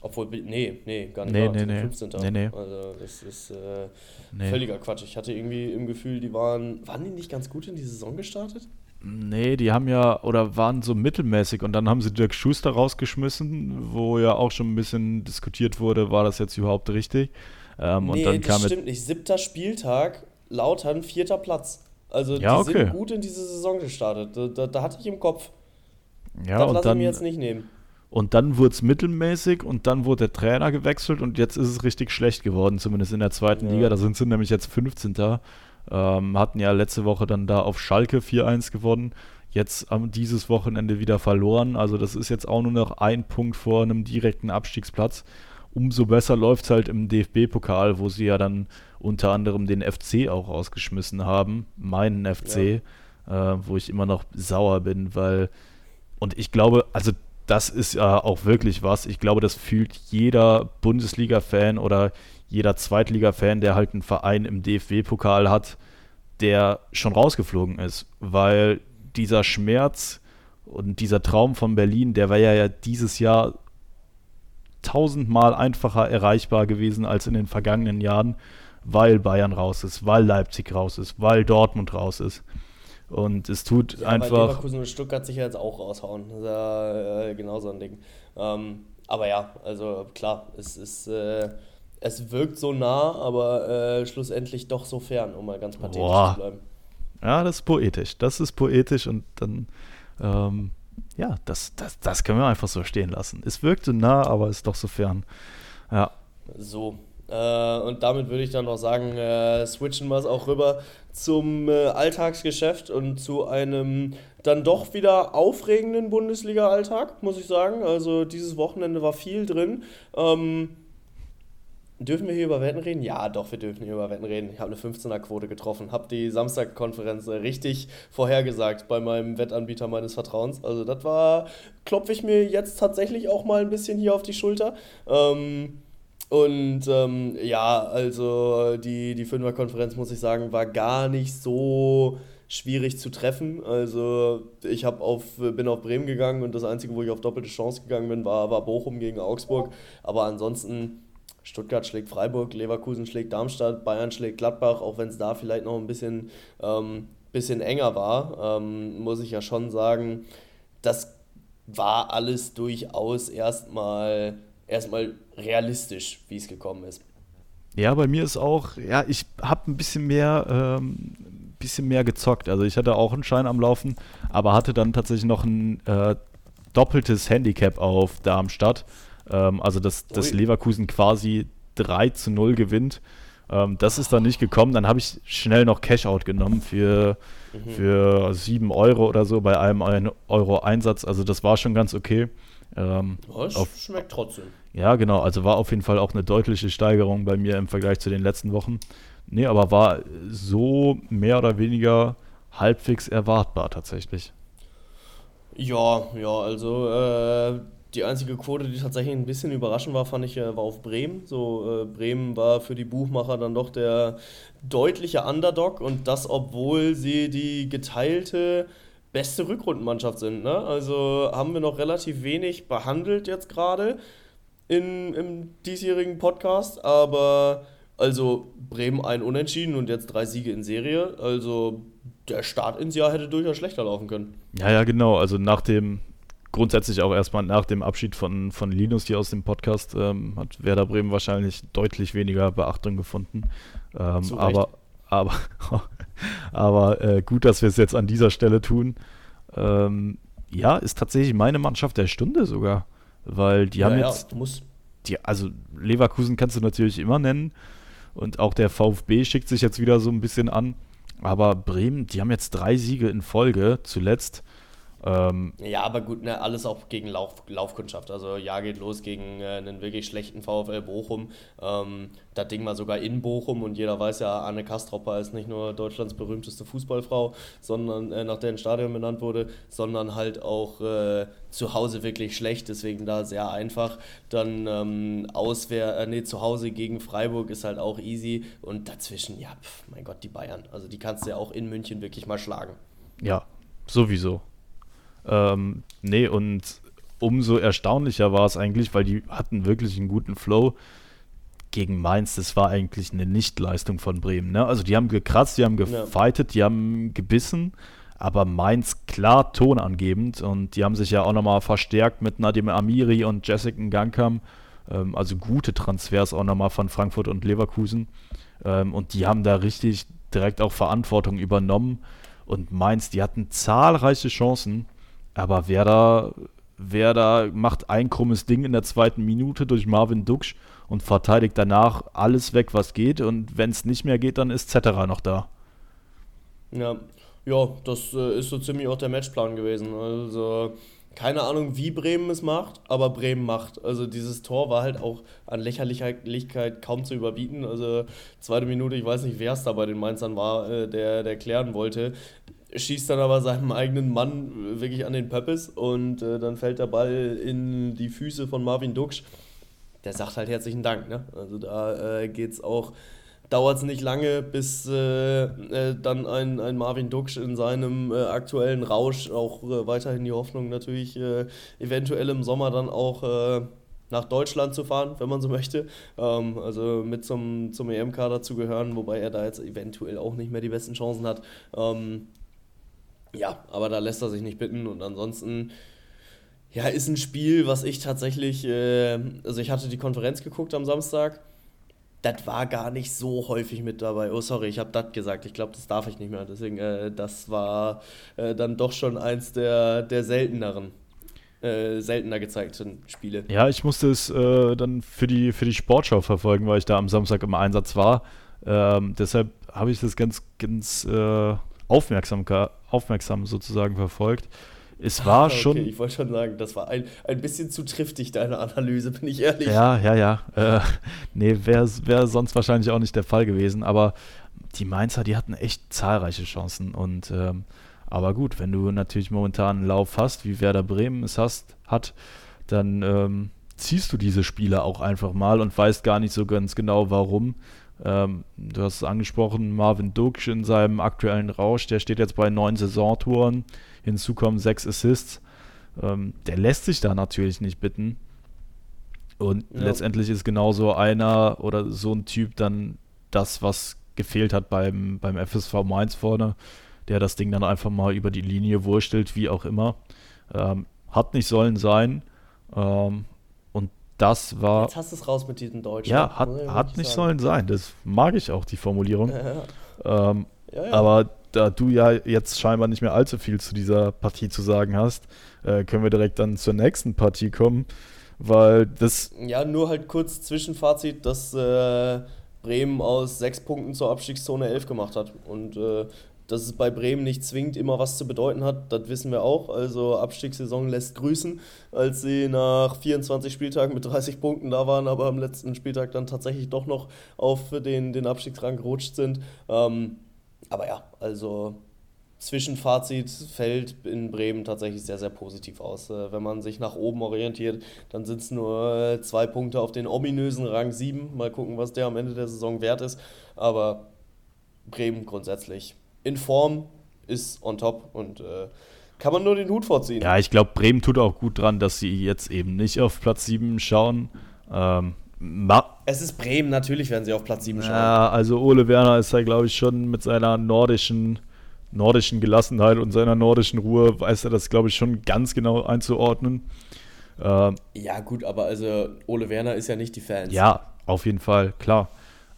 obwohl, nee, nee, gar nicht. Nee, nee, nee. 15. nee, nee. Also das ist äh, nee. völliger Quatsch. Ich hatte irgendwie im Gefühl, die waren, waren die nicht ganz gut in die Saison gestartet? Nee, die haben ja oder waren so mittelmäßig und dann haben sie Dirk Schuster rausgeschmissen, wo ja auch schon ein bisschen diskutiert wurde, war das jetzt überhaupt richtig? Ähm, nee, und dann das stimmt nicht. Siebter Spieltag, Lautern, vierter Platz. Also ja, die okay. sind gut in diese Saison gestartet. Da, da, da hatte ich im Kopf. Ja, das lasse ich mir jetzt nicht nehmen. Und dann wurde es mittelmäßig und dann wurde der Trainer gewechselt und jetzt ist es richtig schlecht geworden, zumindest in der zweiten ja. Liga. Da sind sie nämlich jetzt 15. Ähm, hatten ja letzte Woche dann da auf Schalke 4-1 gewonnen. Jetzt am dieses Wochenende wieder verloren. Also das ist jetzt auch nur noch ein Punkt vor einem direkten Abstiegsplatz. Umso besser läuft es halt im DFB-Pokal, wo sie ja dann unter anderem den FC auch rausgeschmissen haben. Meinen FC, ja. äh, wo ich immer noch sauer bin, weil. Und ich glaube, also das ist ja auch wirklich was. Ich glaube, das fühlt jeder Bundesliga-Fan oder jeder Zweitliga-Fan, der halt einen Verein im DFB-Pokal hat, der schon rausgeflogen ist, weil dieser Schmerz und dieser Traum von Berlin, der war ja dieses Jahr tausendmal einfacher erreichbar gewesen als in den vergangenen Jahren, weil Bayern raus ist, weil Leipzig raus ist, weil Dortmund raus ist. Und es tut ja, einfach. Leverkusen und Stuttgart sich ja jetzt auch raushauen. Das ist ja äh, genau so ein Ding. Ähm, aber ja, also klar, es ist. Äh, es wirkt so nah, aber äh, schlussendlich doch so fern, um mal ganz pathetisch Boah. zu bleiben. Ja, das ist poetisch. Das ist poetisch und dann, ähm, ja, das, das, das können wir einfach so stehen lassen. Es wirkt so nah, aber ist doch so fern. Ja. So. Äh, und damit würde ich dann noch sagen, äh, switchen wir es auch rüber zum äh, Alltagsgeschäft und zu einem dann doch wieder aufregenden Bundesliga-Alltag, muss ich sagen. Also dieses Wochenende war viel drin. Ähm, Dürfen wir hier über Wetten reden? Ja, doch, wir dürfen hier über Wetten reden. Ich habe eine 15er-Quote getroffen, habe die Samstagkonferenz richtig vorhergesagt bei meinem Wettanbieter meines Vertrauens. Also das war, klopfe ich mir jetzt tatsächlich auch mal ein bisschen hier auf die Schulter. Ähm, und ähm, ja, also die, die Fünfer-Konferenz, muss ich sagen, war gar nicht so schwierig zu treffen. Also ich auf, bin auf Bremen gegangen und das Einzige, wo ich auf doppelte Chance gegangen bin, war, war Bochum gegen Augsburg. Aber ansonsten Stuttgart schlägt Freiburg, Leverkusen schlägt Darmstadt, Bayern schlägt Gladbach, auch wenn es da vielleicht noch ein bisschen, ähm, bisschen enger war, ähm, muss ich ja schon sagen, das war alles durchaus erstmal erstmal realistisch, wie es gekommen ist. Ja, bei mir ist auch, ja, ich habe ein bisschen mehr, ähm, bisschen mehr gezockt. Also ich hatte auch einen Schein am Laufen, aber hatte dann tatsächlich noch ein äh, doppeltes Handicap auf Darmstadt. Ähm, also dass, dass Leverkusen quasi 3 zu 0 gewinnt. Ähm, das ist dann nicht gekommen. Dann habe ich schnell noch Cash-Out genommen für, mhm. für 7 Euro oder so bei einem 1 Euro Einsatz. Also das war schon ganz okay. Ähm, das auf, schmeckt trotzdem. Ja, genau. Also war auf jeden Fall auch eine deutliche Steigerung bei mir im Vergleich zu den letzten Wochen. Nee, aber war so mehr oder weniger halbwegs erwartbar tatsächlich. Ja, ja, also äh, die einzige Quote, die tatsächlich ein bisschen überraschend war, fand ich, äh, war auf Bremen. So, äh, Bremen war für die Buchmacher dann doch der deutliche Underdog und das, obwohl sie die geteilte beste Rückrundenmannschaft sind. Ne? Also haben wir noch relativ wenig behandelt jetzt gerade im diesjährigen Podcast, aber also Bremen ein Unentschieden und jetzt drei Siege in Serie. Also der Start ins Jahr hätte durchaus schlechter laufen können. Ja, ja, genau. Also nach dem, grundsätzlich auch erstmal nach dem Abschied von, von Linus hier aus dem Podcast, ähm, hat Werder Bremen wahrscheinlich deutlich weniger Beachtung gefunden. Ähm, aber, aber, aber äh, gut, dass wir es jetzt an dieser Stelle tun. Ähm, ja, ist tatsächlich meine Mannschaft der Stunde sogar. Weil die ja, haben jetzt. Ja, die, also Leverkusen kannst du natürlich immer nennen. Und auch der VfB schickt sich jetzt wieder so ein bisschen an. Aber Bremen, die haben jetzt drei Siege in Folge zuletzt. Ähm, ja, aber gut, ne, alles auch gegen Lauf, Laufkundschaft. Also ja, geht los gegen äh, einen wirklich schlechten VfL Bochum. Ähm, das Ding mal sogar in Bochum und jeder weiß ja, Anne Kastropper ist nicht nur Deutschlands berühmteste Fußballfrau, sondern äh, nach der ein Stadion benannt wurde, sondern halt auch äh, zu Hause wirklich schlecht, deswegen da sehr einfach. Dann ähm, auswehr, äh, nee, zu Hause gegen Freiburg ist halt auch easy und dazwischen, ja, pf, mein Gott, die Bayern. Also die kannst du ja auch in München wirklich mal schlagen. Ja, sowieso. Ähm, nee, und umso erstaunlicher war es eigentlich, weil die hatten wirklich einen guten Flow gegen Mainz. Das war eigentlich eine Nichtleistung von Bremen. Ne? Also die haben gekratzt, die haben gefightet, die haben gebissen, aber Mainz klar tonangebend und die haben sich ja auch nochmal verstärkt mit Nadim Amiri und Jessica Gangkam. Ähm, also gute Transfers auch nochmal von Frankfurt und Leverkusen. Ähm, und die haben da richtig direkt auch Verantwortung übernommen. Und Mainz, die hatten zahlreiche Chancen aber Werder, Werder macht ein krummes Ding in der zweiten Minute durch Marvin Duksch und verteidigt danach alles weg, was geht. Und wenn es nicht mehr geht, dann ist Zetterer noch da. Ja, ja das äh, ist so ziemlich auch der Matchplan gewesen. Also keine Ahnung, wie Bremen es macht, aber Bremen macht. Also dieses Tor war halt auch an Lächerlichkeit kaum zu überbieten. Also zweite Minute, ich weiß nicht, wer es da bei den Mainzern war, äh, der, der klären wollte schießt dann aber seinem eigenen Mann wirklich an den Pöppes und äh, dann fällt der Ball in die Füße von Marvin Duksch. Der sagt halt herzlichen Dank. Ne? Also da äh, es auch, dauert es nicht lange, bis äh, äh, dann ein, ein Marvin Duksch in seinem äh, aktuellen Rausch auch äh, weiterhin die Hoffnung natürlich äh, eventuell im Sommer dann auch nach Deutschland zu fahren, wenn man so möchte. Ähm, also mit zum, zum EM-Kader zu gehören, wobei er da jetzt eventuell auch nicht mehr die besten Chancen hat. Ähm, ja, aber da lässt er sich nicht bitten und ansonsten. Ja, ist ein Spiel, was ich tatsächlich, äh, also ich hatte die Konferenz geguckt am Samstag. Das war gar nicht so häufig mit dabei. Oh, sorry, ich habe das gesagt. Ich glaube, das darf ich nicht mehr. Deswegen, äh, das war äh, dann doch schon eins der, der selteneren, äh, seltener gezeigten Spiele. Ja, ich musste es äh, dann für die, für die Sportschau verfolgen, weil ich da am Samstag im Einsatz war. Ähm, deshalb habe ich das ganz, ganz äh, aufmerksam, aufmerksam sozusagen verfolgt. Es war okay, schon. Ich wollte schon sagen, das war ein, ein bisschen zu triftig, deine Analyse, bin ich ehrlich. Ja, ja, ja. Äh, nee, wäre wär sonst wahrscheinlich auch nicht der Fall gewesen. Aber die Mainzer, die hatten echt zahlreiche Chancen. Und ähm, aber gut, wenn du natürlich momentan einen Lauf hast, wie Werder Bremen es hast, hat, dann ähm, ziehst du diese Spiele auch einfach mal und weißt gar nicht so ganz genau, warum. Ähm, du hast es angesprochen, Marvin Duksch in seinem aktuellen Rausch, der steht jetzt bei neun Saisontouren. Hinzu kommen sechs Assists. Ähm, der lässt sich da natürlich nicht bitten. Und ja. letztendlich ist genauso einer oder so ein Typ dann das, was gefehlt hat beim, beim FSV Mainz vorne. der das Ding dann einfach mal über die Linie wurstelt, wie auch immer. Ähm, hat nicht sollen sein. Ähm, das war. Jetzt hast du es raus mit diesem Deutschen. Ja, hat, hat nicht sagen. sollen sein. Das mag ich auch, die Formulierung. Ja, ja. Ähm, ja, aber da du ja jetzt scheinbar nicht mehr allzu viel zu dieser Partie zu sagen hast, äh, können wir direkt dann zur nächsten Partie kommen, weil das. Ja, nur halt kurz Zwischenfazit, dass äh, Bremen aus sechs Punkten zur Abstiegszone 11 gemacht hat. Und äh, dass es bei Bremen nicht zwingend immer was zu bedeuten hat, das wissen wir auch. Also Abstiegssaison lässt grüßen, als sie nach 24 Spieltagen mit 30 Punkten da waren, aber am letzten Spieltag dann tatsächlich doch noch auf den, den Abstiegsrang gerutscht sind. Ähm, aber ja, also Zwischenfazit fällt in Bremen tatsächlich sehr, sehr positiv aus. Äh, wenn man sich nach oben orientiert, dann sind es nur äh, zwei Punkte auf den ominösen Rang 7. Mal gucken, was der am Ende der Saison wert ist. Aber Bremen grundsätzlich in Form ist on top und äh, kann man nur den Hut vorziehen. Ja, ich glaube, Bremen tut auch gut dran, dass sie jetzt eben nicht auf Platz 7 schauen. Ähm, es ist Bremen, natürlich werden sie auf Platz 7 schauen. Ja, also Ole Werner ist da, glaube ich, schon mit seiner nordischen, nordischen Gelassenheit und seiner nordischen Ruhe, weiß er das, glaube ich, schon ganz genau einzuordnen. Ähm, ja, gut, aber also Ole Werner ist ja nicht die Fans. Ja, auf jeden Fall, klar.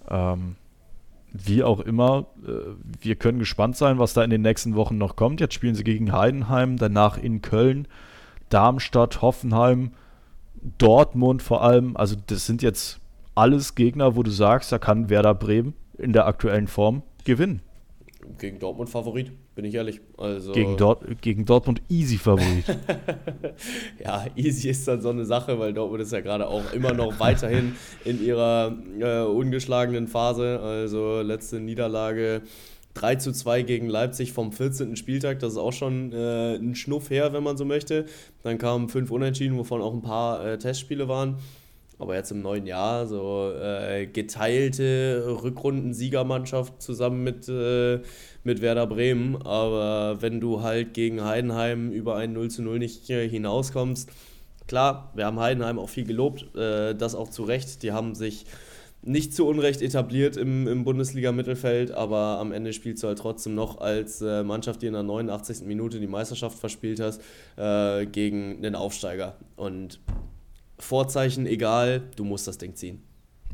Ähm, wie auch immer, äh, wir können gespannt sein, was da in den nächsten Wochen noch kommt. Jetzt spielen sie gegen Heidenheim, danach in Köln, Darmstadt, Hoffenheim. Dortmund vor allem, also das sind jetzt alles Gegner, wo du sagst, da kann Werder Bremen in der aktuellen Form gewinnen. Gegen Dortmund Favorit, bin ich ehrlich. Also gegen, Dort, gegen Dortmund easy Favorit. ja, easy ist dann so eine Sache, weil Dortmund ist ja gerade auch immer noch weiterhin in ihrer äh, ungeschlagenen Phase. Also letzte Niederlage 3 zu 2 gegen Leipzig vom 14. Spieltag, das ist auch schon äh, ein Schnuff her, wenn man so möchte. Dann kamen fünf Unentschieden, wovon auch ein paar äh, Testspiele waren. Aber jetzt im neuen Jahr so äh, geteilte Rückrunden-Siegermannschaft zusammen mit, äh, mit Werder Bremen. Aber wenn du halt gegen Heidenheim über ein 0 zu 0 nicht äh, hinauskommst, klar, wir haben Heidenheim auch viel gelobt, äh, das auch zu Recht. Die haben sich nicht zu Unrecht etabliert im, im Bundesliga-Mittelfeld, aber am Ende spielst du halt trotzdem noch als äh, Mannschaft, die in der 89. Minute die Meisterschaft verspielt hast, äh, gegen den Aufsteiger. Und Vorzeichen egal, du musst das Ding ziehen.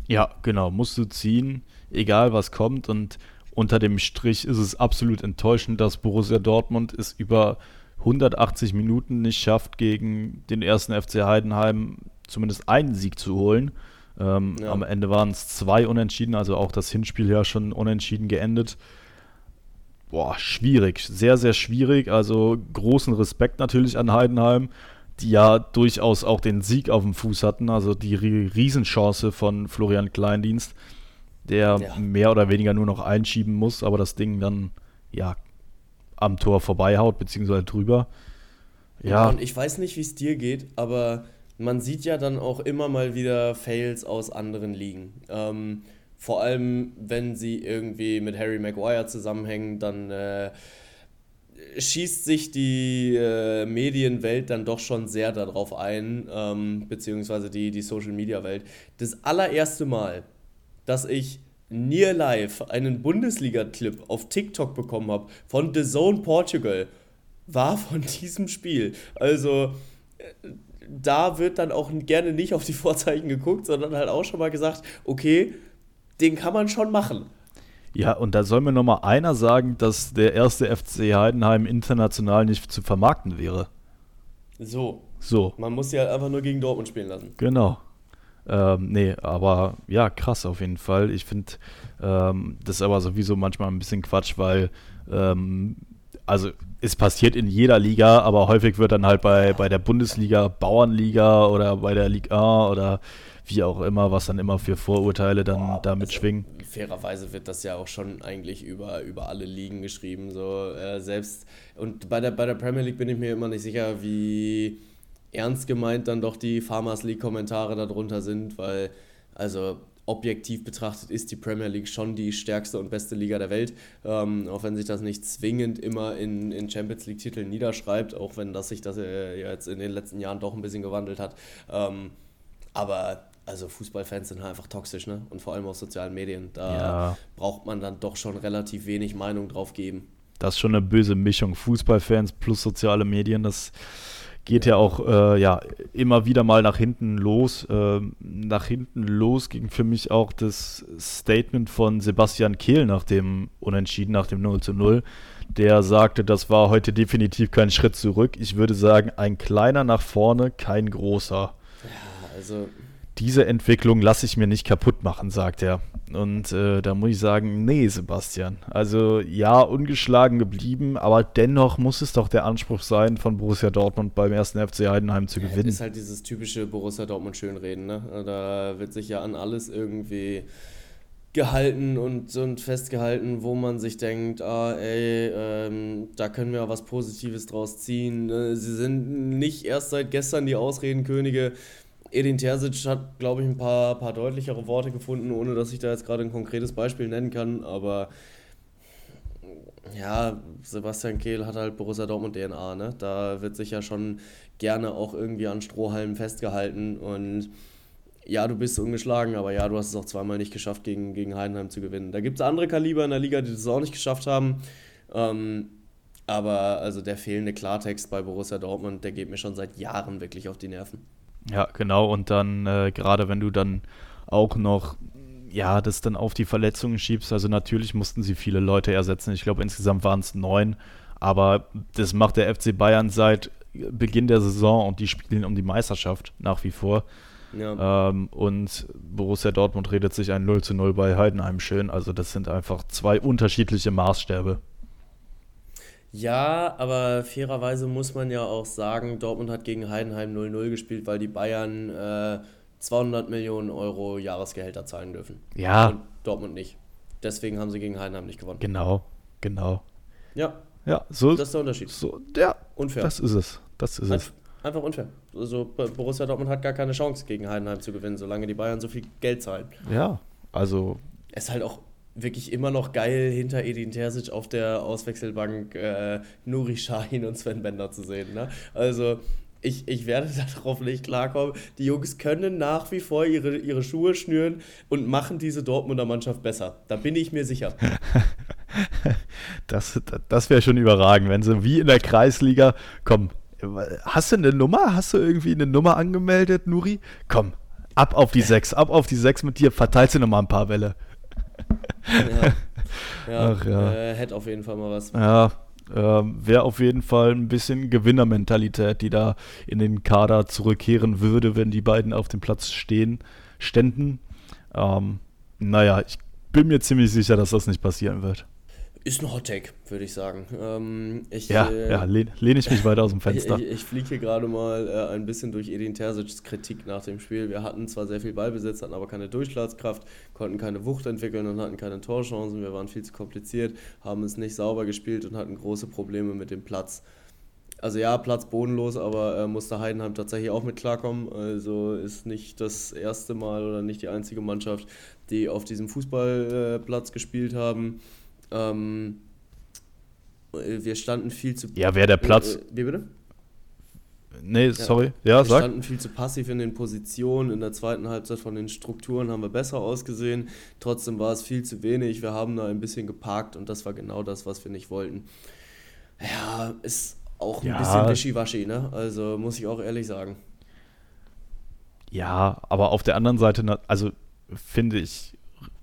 Ja, genau, musst du ziehen, egal was kommt. Und unter dem Strich ist es absolut enttäuschend, dass Borussia Dortmund es über 180 Minuten nicht schafft, gegen den ersten FC Heidenheim zumindest einen Sieg zu holen. Ähm, ja. Am Ende waren es zwei Unentschieden, also auch das Hinspiel ja schon unentschieden geendet. Boah, schwierig, sehr, sehr schwierig. Also großen Respekt natürlich an Heidenheim, die ja durchaus auch den Sieg auf dem Fuß hatten. Also die Riesenchance von Florian Kleindienst, der ja. mehr oder weniger nur noch einschieben muss, aber das Ding dann ja am Tor vorbeihaut, beziehungsweise drüber. Ja. Und ich weiß nicht, wie es dir geht, aber man sieht ja dann auch immer mal wieder Fails aus anderen Ligen. Ähm, vor allem, wenn sie irgendwie mit Harry Maguire zusammenhängen, dann äh, schießt sich die äh, Medienwelt dann doch schon sehr darauf ein, ähm, beziehungsweise die, die Social-Media-Welt. Das allererste Mal, dass ich Near Live einen Bundesliga-Clip auf TikTok bekommen habe von The Zone Portugal, war von diesem Spiel. Also äh, da wird dann auch gerne nicht auf die Vorzeichen geguckt, sondern halt auch schon mal gesagt, okay, den kann man schon machen. Ja, und da soll mir noch mal einer sagen, dass der erste FC Heidenheim international nicht zu vermarkten wäre. So. So. Man muss ja halt einfach nur gegen Dortmund spielen lassen. Genau. Ähm, nee, aber ja, krass auf jeden Fall. Ich finde ähm, das ist aber sowieso manchmal ein bisschen Quatsch, weil ähm, also es passiert in jeder Liga, aber häufig wird dann halt bei, bei der Bundesliga, Bauernliga oder bei der Liga A oder wie auch immer, was dann immer für Vorurteile dann Boah, damit also schwingen. Fairerweise wird das ja auch schon eigentlich über, über alle Ligen geschrieben. So, äh, selbst und bei der, bei der Premier League bin ich mir immer nicht sicher, wie ernst gemeint dann doch die Farmers League-Kommentare darunter sind, weil, also objektiv betrachtet ist die Premier League schon die stärkste und beste Liga der Welt. Ähm, auch wenn sich das nicht zwingend immer in, in Champions League-Titeln niederschreibt, auch wenn das sich das äh, jetzt in den letzten Jahren doch ein bisschen gewandelt hat. Ähm, aber also Fußballfans sind halt einfach toxisch, ne? Und vor allem auf sozialen Medien. Da ja. braucht man dann doch schon relativ wenig Meinung drauf geben. das ist schon eine böse Mischung. Fußballfans plus soziale Medien, das geht ja auch äh, ja, immer wieder mal nach hinten los. Ähm, nach hinten los ging für mich auch das Statement von Sebastian Kehl nach dem Unentschieden, nach dem 0 zu 0. Der sagte, das war heute definitiv kein Schritt zurück. Ich würde sagen, ein kleiner nach vorne, kein großer. Ja, also diese Entwicklung lasse ich mir nicht kaputt machen, sagt er. Und äh, da muss ich sagen, nee, Sebastian. Also ja, ungeschlagen geblieben, aber dennoch muss es doch der Anspruch sein, von Borussia Dortmund beim ersten FC Heidenheim zu gewinnen. Das ist halt dieses typische Borussia Dortmund Schönreden, ne? Da wird sich ja an alles irgendwie gehalten und, und festgehalten, wo man sich denkt, ah, ey, ähm, da können wir was Positives draus ziehen. Ne? Sie sind nicht erst seit gestern die Ausredenkönige. Edin Terzic hat, glaube ich, ein paar, paar deutlichere Worte gefunden, ohne dass ich da jetzt gerade ein konkretes Beispiel nennen kann, aber ja, Sebastian Kehl hat halt Borussia Dortmund DNA, ne? Da wird sich ja schon gerne auch irgendwie an Strohhalmen festgehalten und ja, du bist ungeschlagen, aber ja, du hast es auch zweimal nicht geschafft, gegen, gegen Heidenheim zu gewinnen. Da gibt es andere Kaliber in der Liga, die das auch nicht geschafft haben. Ähm, aber also der fehlende Klartext bei Borussia Dortmund, der geht mir schon seit Jahren wirklich auf die Nerven. Ja, genau. Und dann, äh, gerade wenn du dann auch noch, ja, das dann auf die Verletzungen schiebst, also natürlich mussten sie viele Leute ersetzen. Ich glaube, insgesamt waren es neun. Aber das macht der FC Bayern seit Beginn der Saison und die spielen um die Meisterschaft nach wie vor. Ja. Ähm, und Borussia Dortmund redet sich ein 0 zu 0 bei Heidenheim schön. Also das sind einfach zwei unterschiedliche Maßstäbe. Ja, aber fairerweise muss man ja auch sagen, Dortmund hat gegen Heidenheim 0-0 gespielt, weil die Bayern äh, 200 Millionen Euro Jahresgehälter zahlen dürfen. Ja. Und Dortmund nicht. Deswegen haben sie gegen Heidenheim nicht gewonnen. Genau, genau. Ja. Ja, so. Das ist der Unterschied. So, ja. Unfair. Das ist es. Das ist es. Einfach unfair. Also Borussia Dortmund hat gar keine Chance gegen Heidenheim zu gewinnen, solange die Bayern so viel Geld zahlen. Ja, also. Es ist halt auch wirklich immer noch geil, hinter Edin Terzic auf der Auswechselbank äh, Nuri Sahin und Sven Bender zu sehen. Ne? Also ich, ich werde darauf nicht klarkommen. Die Jungs können nach wie vor ihre, ihre Schuhe schnüren und machen diese Dortmunder Mannschaft besser. Da bin ich mir sicher. das das wäre schon überragend, wenn sie wie in der Kreisliga, komm, hast du eine Nummer? Hast du irgendwie eine Nummer angemeldet, Nuri? Komm, ab auf die 6, ab auf die 6 mit dir, verteilst du nochmal ein paar Bälle. Ja, ja, Ach, ja. Äh, hätte auf jeden Fall mal was. Ja, äh, wäre auf jeden Fall ein bisschen Gewinnermentalität, die da in den Kader zurückkehren würde, wenn die beiden auf dem Platz stehen, ständen. Ähm, naja, ich bin mir ziemlich sicher, dass das nicht passieren wird. Ist ein Hot Take, würde ich sagen. Ähm, ich, ja, äh, ja lehne lehn ich mich weiter aus dem Fenster. ich, ich fliege hier gerade mal äh, ein bisschen durch Edin Terzic's Kritik nach dem Spiel. Wir hatten zwar sehr viel Ballbesitz, hatten aber keine Durchschlagskraft, konnten keine Wucht entwickeln und hatten keine Torchancen. Wir waren viel zu kompliziert, haben es nicht sauber gespielt und hatten große Probleme mit dem Platz. Also ja, Platz bodenlos, aber äh, musste Heidenheim tatsächlich auch mit klarkommen. Also ist nicht das erste Mal oder nicht die einzige Mannschaft, die auf diesem Fußballplatz gespielt haben. Ähm, wir standen viel zu. Ja, wer der Platz. Äh, wie bitte? Nee, sorry. Ja, wir sag. standen viel zu passiv in den Positionen. In der zweiten Halbzeit von den Strukturen haben wir besser ausgesehen. Trotzdem war es viel zu wenig. Wir haben da ein bisschen geparkt und das war genau das, was wir nicht wollten. Ja, ist auch ein ja. bisschen wischiwaschi, ne? Also muss ich auch ehrlich sagen. Ja, aber auf der anderen Seite, also finde ich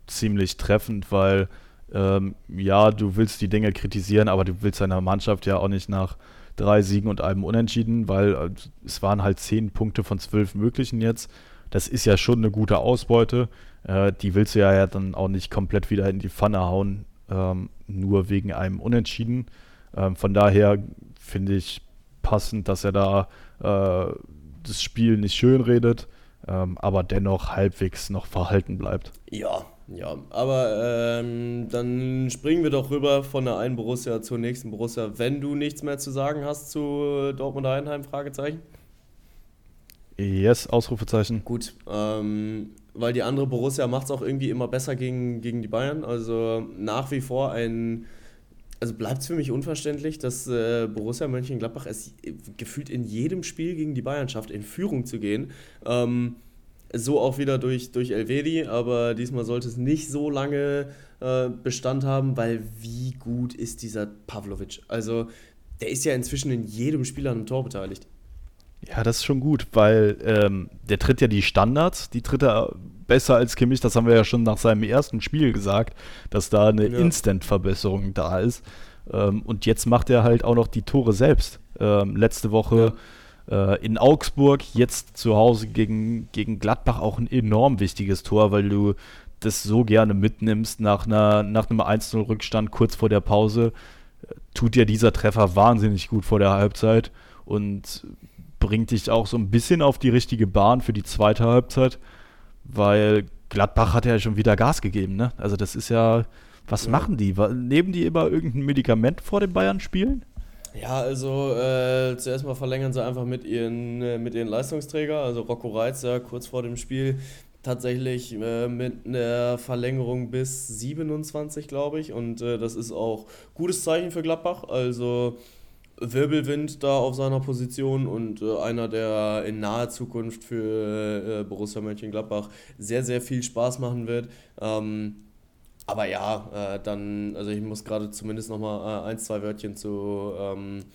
ziemlich treffend, weil ähm, ja, du willst die Dinge kritisieren, aber du willst deiner Mannschaft ja auch nicht nach drei Siegen und einem Unentschieden, weil äh, es waren halt zehn Punkte von zwölf möglichen jetzt. Das ist ja schon eine gute Ausbeute. Äh, die willst du ja, ja dann auch nicht komplett wieder in die Pfanne hauen, ähm, nur wegen einem Unentschieden. Ähm, von daher finde ich passend, dass er da äh, das Spiel nicht schön redet, ähm, aber dennoch halbwegs noch verhalten bleibt. Ja, ja, aber ähm, dann springen wir doch rüber von der einen Borussia zur nächsten Borussia, wenn du nichts mehr zu sagen hast zu Dortmund Einheim, Fragezeichen. Yes, Ausrufezeichen. Gut, ähm, weil die andere Borussia macht es auch irgendwie immer besser gegen, gegen die Bayern. Also nach wie vor ein, also bleibt es für mich unverständlich, dass äh, Borussia Mönchengladbach es gefühlt in jedem Spiel gegen die Bayern schafft, in Führung zu gehen. Ähm, So auch wieder durch, durch Elvedi, aber diesmal sollte es nicht so lange äh, Bestand haben, weil wie gut ist dieser Pavlovic? Also, der ist ja inzwischen in jedem Spiel an einem Tor beteiligt. Ja, das ist schon gut, weil ähm, der tritt ja die Standards, die tritt er besser als Kimmich, das haben wir ja schon nach seinem ersten Spiel gesagt, dass da eine ja. Instant-Verbesserung da ist. Ähm, und jetzt macht er halt auch noch die Tore selbst. Ähm, letzte Woche ja. Äh, in Augsburg, jetzt zu Hause gegen, gegen Gladbach auch ein enorm wichtiges Tor, weil du das so gerne mitnimmst nach, einer, nach einem 1-0-Rückstand kurz vor der Pause. Tut dir dieser Treffer wahnsinnig gut vor der Halbzeit und bringt dich auch so ein bisschen auf die richtige Bahn für die zweite Halbzeit, weil Gladbach hat ja schon wieder Gas gegeben, ne? Also das ist ja, was ja. machen die? Nehmen die immer irgendein Medikament vor den Bayern-Spielen? Ja, also äh, zuerst mal verlängern sie einfach mit ihren, äh, mit ihren Leistungsträger. Also Rocco Reitz ja kurz vor dem Spiel tatsächlich äh, mit einer Verlängerung bis 27, glaube ich. Und äh, das ist auch gutes Zeichen für Gladbach. Also Wirbelwind da auf seiner Position und äh, einer, der in naher Zukunft für äh, Borussia Mönchengladbach sehr, sehr viel Spaß machen wird. Ähm, aber ja, äh, dann, also ich muss gerade zumindest nochmal äh, ein, zwei Wörtchen zu, ähm,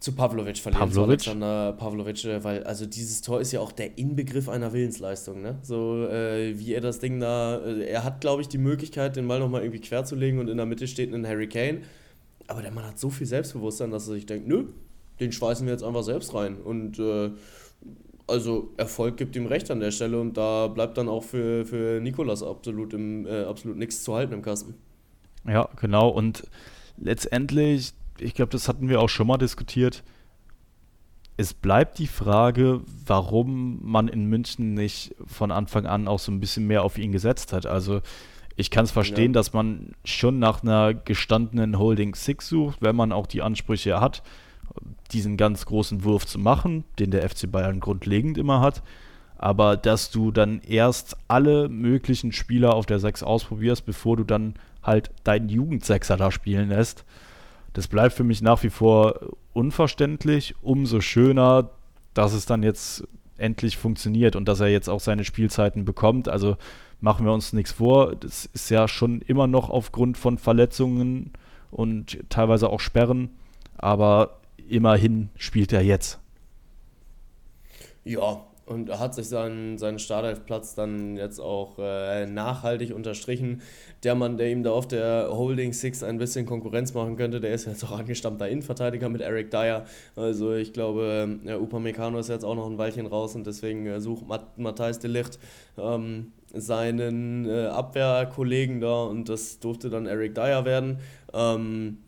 zu Pavlovic verlieren. Pavlovic? Zu Alexander Pavlovic, äh, weil also dieses Tor ist ja auch der Inbegriff einer Willensleistung, ne? So äh, wie er das Ding da, äh, er hat glaube ich die Möglichkeit, den Ball nochmal irgendwie quer zu legen und in der Mitte steht ein Harry Kane. Aber der Mann hat so viel Selbstbewusstsein, dass er sich denkt, nö, den schweißen wir jetzt einfach selbst rein. Und äh, also Erfolg gibt ihm recht an der Stelle und da bleibt dann auch für, für Nikolas absolut, im, äh, absolut nichts zu halten im Kasten. Ja, genau. Und letztendlich, ich glaube, das hatten wir auch schon mal diskutiert. Es bleibt die Frage, warum man in München nicht von Anfang an auch so ein bisschen mehr auf ihn gesetzt hat. Also ich kann es verstehen, ja. dass man schon nach einer gestandenen Holding Six sucht, wenn man auch die Ansprüche hat diesen ganz großen Wurf zu machen, den der FC Bayern grundlegend immer hat. Aber dass du dann erst alle möglichen Spieler auf der 6 ausprobierst, bevor du dann halt deinen Jugendsechser da spielen lässt, das bleibt für mich nach wie vor unverständlich. Umso schöner, dass es dann jetzt endlich funktioniert und dass er jetzt auch seine Spielzeiten bekommt. Also machen wir uns nichts vor. Das ist ja schon immer noch aufgrund von Verletzungen und teilweise auch Sperren. Aber immerhin spielt er jetzt. Ja, und er hat sich seinen, seinen Startelfplatz dann jetzt auch äh, nachhaltig unterstrichen. Der Mann, der ihm da auf der Holding Six ein bisschen Konkurrenz machen könnte, der ist jetzt auch angestammter Innenverteidiger mit Eric Dyer. Also ich glaube, äh, Upamecano ist jetzt auch noch ein Weilchen raus und deswegen äh, sucht Mat Matthijs de Licht ähm, seinen äh, Abwehrkollegen da und das durfte dann Eric Dyer werden. Ähm,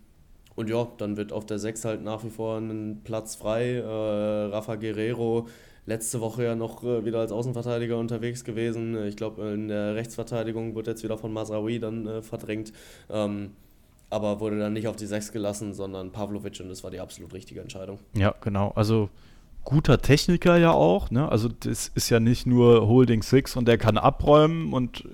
und ja, dann wird auf der 6 halt nach wie vor ein Platz frei. Äh, Rafa Guerrero letzte Woche ja noch äh, wieder als Außenverteidiger unterwegs gewesen. Ich glaube, in der Rechtsverteidigung wird jetzt wieder von Masraoui dann äh, verdrängt. Ähm, aber wurde dann nicht auf die 6 gelassen, sondern Pavlovic und das war die absolut richtige Entscheidung. Ja, genau. Also guter Techniker ja auch. Ne? Also das ist ja nicht nur Holding Six und der kann abräumen und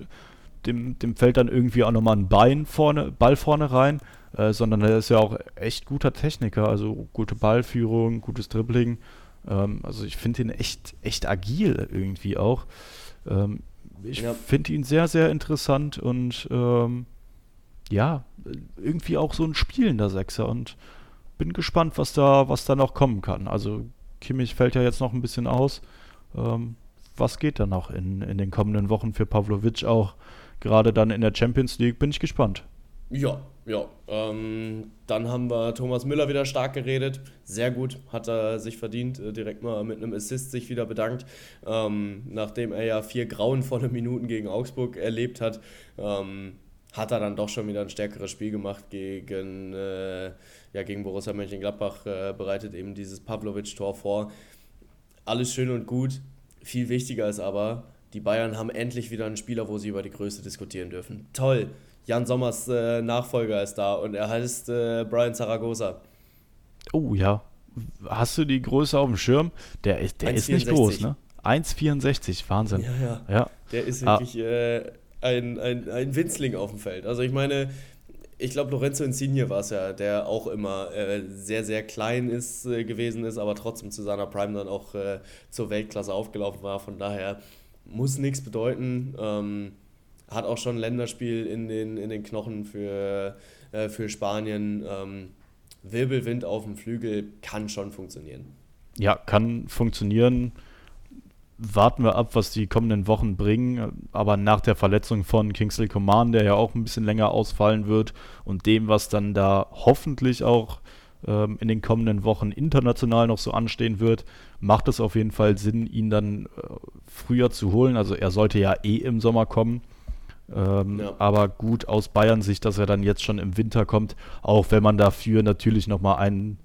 dem, dem fällt dann irgendwie auch nochmal ein Bein vorne, Ball vorne rein, äh, sondern er ist ja auch echt guter Techniker, also gute Ballführung, gutes Dribbling. Ähm, also ich finde ihn echt, echt agil irgendwie auch. Ähm, ich ja. finde ihn sehr, sehr interessant und ähm, ja, irgendwie auch so ein spielender Sechser und bin gespannt, was da, was da noch kommen kann. Also Kimmich fällt ja jetzt noch ein bisschen aus. Ähm, was geht da noch in, in den kommenden Wochen für Pavlovic auch? Gerade dann in der Champions League bin ich gespannt. Ja, ja. Ähm, dann haben wir Thomas Müller wieder stark geredet. Sehr gut, hat er sich verdient. Äh, direkt mal mit einem Assist sich wieder bedankt. Ähm, nachdem er ja vier grauenvolle Minuten gegen Augsburg erlebt hat, ähm, hat er dann doch schon wieder ein stärkeres Spiel gemacht gegen, äh, ja, gegen Borussia Mönchengladbach. Äh, bereitet eben dieses Pavlovic-Tor vor. Alles schön und gut. Viel wichtiger ist aber, die Bayern haben endlich wieder einen Spieler, wo sie über die Größe diskutieren dürfen. Toll. Jan Sommers äh, Nachfolger ist da und er heißt äh, Brian Zaragoza. Oh ja. Hast du die Größe auf dem Schirm? Der ist, der ist nicht groß, ne? 1,64, Wahnsinn. Ja, ja, ja. Der ist ah. wirklich ah. äh, ein, ein, ein Winzling auf dem Feld. Also ich meine, ich glaube, Lorenzo Insigne war es ja, der auch immer äh, sehr, sehr klein ist, äh, gewesen ist, aber trotzdem zu seiner Prime dann auch äh, zur Weltklasse aufgelaufen war. Von daher muss nichts bedeuten. Ähm, hat auch schon ein Länderspiel in den, in den Knochen für, äh, für Spanien. Ähm, Wirbelwind auf dem Flügel kann schon funktionieren. Ja, kann funktionieren warten wir ab, was die kommenden Wochen bringen. Aber nach der Verletzung von Kingsley Coman, der ja auch ein bisschen länger ausfallen wird, und dem, was dann da hoffentlich auch ähm, in den kommenden Wochen international noch so anstehen wird, macht es auf jeden Fall Sinn, ihn dann äh, früher zu holen. Also er sollte ja eh im Sommer kommen. Ähm, ja. Aber gut aus Bayern Sicht, dass er dann jetzt schon im Winter kommt, auch wenn man dafür natürlich nochmal einen,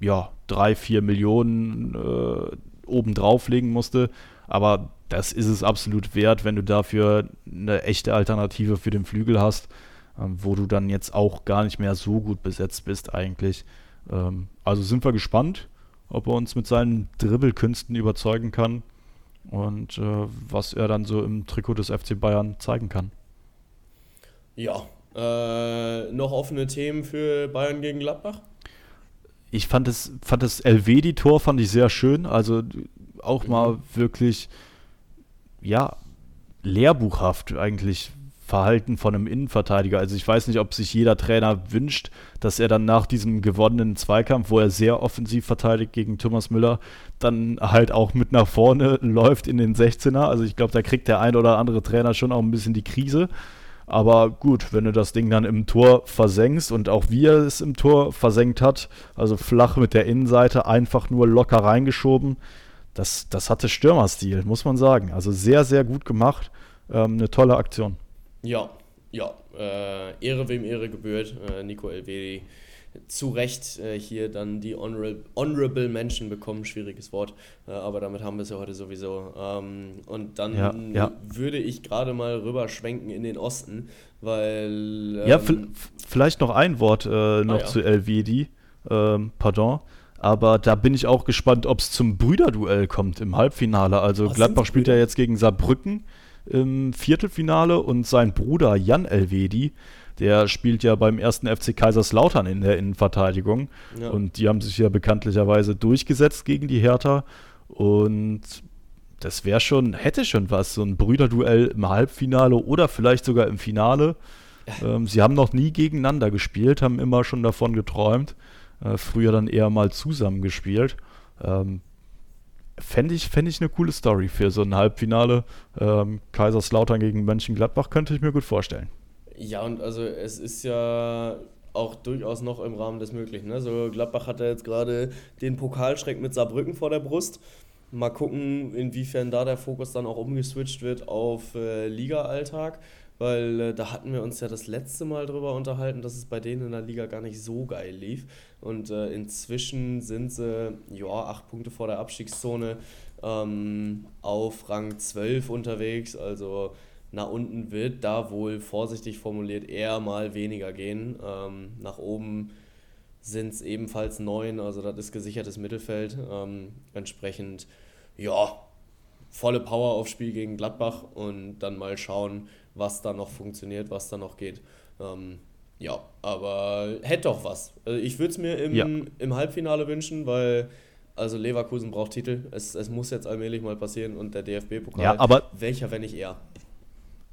ja, drei, vier Millionen äh, oben drauflegen musste. Aber das ist es absolut wert, wenn du dafür eine echte Alternative für den Flügel hast, ähm, wo du dann jetzt auch gar nicht mehr so gut besetzt bist eigentlich. Ähm, also sind wir gespannt, ob er uns mit seinen Dribbelkünsten überzeugen kann und äh, was er dann so im Trikot des FC Bayern zeigen kann. Ja, äh, noch offene Themen für Bayern gegen Gladbach? ich fand das, fand das Elvedi-Tor fand ich sehr schön. Also auch mhm. mal wirklich, ja, lehrbuchhaft eigentlich Verhalten von einem Innenverteidiger. Also ich weiß nicht, ob sich jeder Trainer wünscht, dass er dann nach diesem gewonnenen Zweikampf, wo er sehr offensiv verteidigt gegen Thomas Müller, dann halt auch mit nach vorne läuft in den 16er. Also ich glaube, da kriegt der ein oder andere Trainer schon auch ein bisschen die Krise. Aber gut, wenn du das Ding dann im Tor versenkst und auch wie er es im Tor versenkt hat, also flach mit der Innenseite, einfach nur locker reingeschoben, das, das hatte Stürmerstil, muss man sagen. Also sehr, sehr gut gemacht. Ähm, eine tolle Aktion. Ja, ja. Äh, Ehre wem Ehre gebührt. Äh, Nico Elvedi zu Recht äh, hier dann die Honorable, Honorable Mention bekommen, schwieriges Wort, äh, aber damit haben wir es ja heute sowieso. Ähm, und dann ja, ja. würde ich gerade mal rüberschwenken in den Osten, weil. Ähm, ja, vielleicht noch ein Wort äh, noch ah, ja. zu Elvedi, ähm, pardon. Aber da bin ich auch gespannt, ob es zum Brüderduell kommt im Halbfinale. Also Was Gladbach spielt ja jetzt gegen Saarbrücken im Viertelfinale und sein Bruder Jan Elvedi der spielt ja beim ersten FC Kaiserslautern in der Innenverteidigung. Ja. Und die haben sich ja bekanntlicherweise durchgesetzt gegen die Hertha. Und das wäre schon, hätte schon was, so ein Brüderduell im Halbfinale oder vielleicht sogar im Finale. Ähm, sie haben noch nie gegeneinander gespielt, haben immer schon davon geträumt. Äh, früher dann eher mal zusammen gespielt. Ähm, Fände ich, fänd ich eine coole Story für so ein Halbfinale. Ähm, Kaiserslautern gegen Mönchengladbach könnte ich mir gut vorstellen. Ja, und also es ist ja auch durchaus noch im Rahmen des Möglichen. Ne? So Gladbach hat ja jetzt gerade den Pokalschreck mit Saarbrücken vor der Brust. Mal gucken, inwiefern da der Fokus dann auch umgeswitcht wird auf äh, Liga-Alltag, weil äh, da hatten wir uns ja das letzte Mal drüber unterhalten, dass es bei denen in der Liga gar nicht so geil lief. Und äh, inzwischen sind sie ja acht Punkte vor der Abstiegszone ähm, auf Rang 12 unterwegs. Also nach unten wird da wohl vorsichtig formuliert eher mal weniger gehen. Ähm, nach oben sind es ebenfalls neun, also das ist gesichertes Mittelfeld. Ähm, entsprechend, ja, volle Power aufs Spiel gegen Gladbach und dann mal schauen, was da noch funktioniert, was da noch geht. Ähm, ja, aber hätte doch was. Also ich würde es mir im, ja. im Halbfinale wünschen, weil also Leverkusen braucht Titel. Es, es muss jetzt allmählich mal passieren und der DFB-Pokal. Ja, aber welcher, wenn nicht er?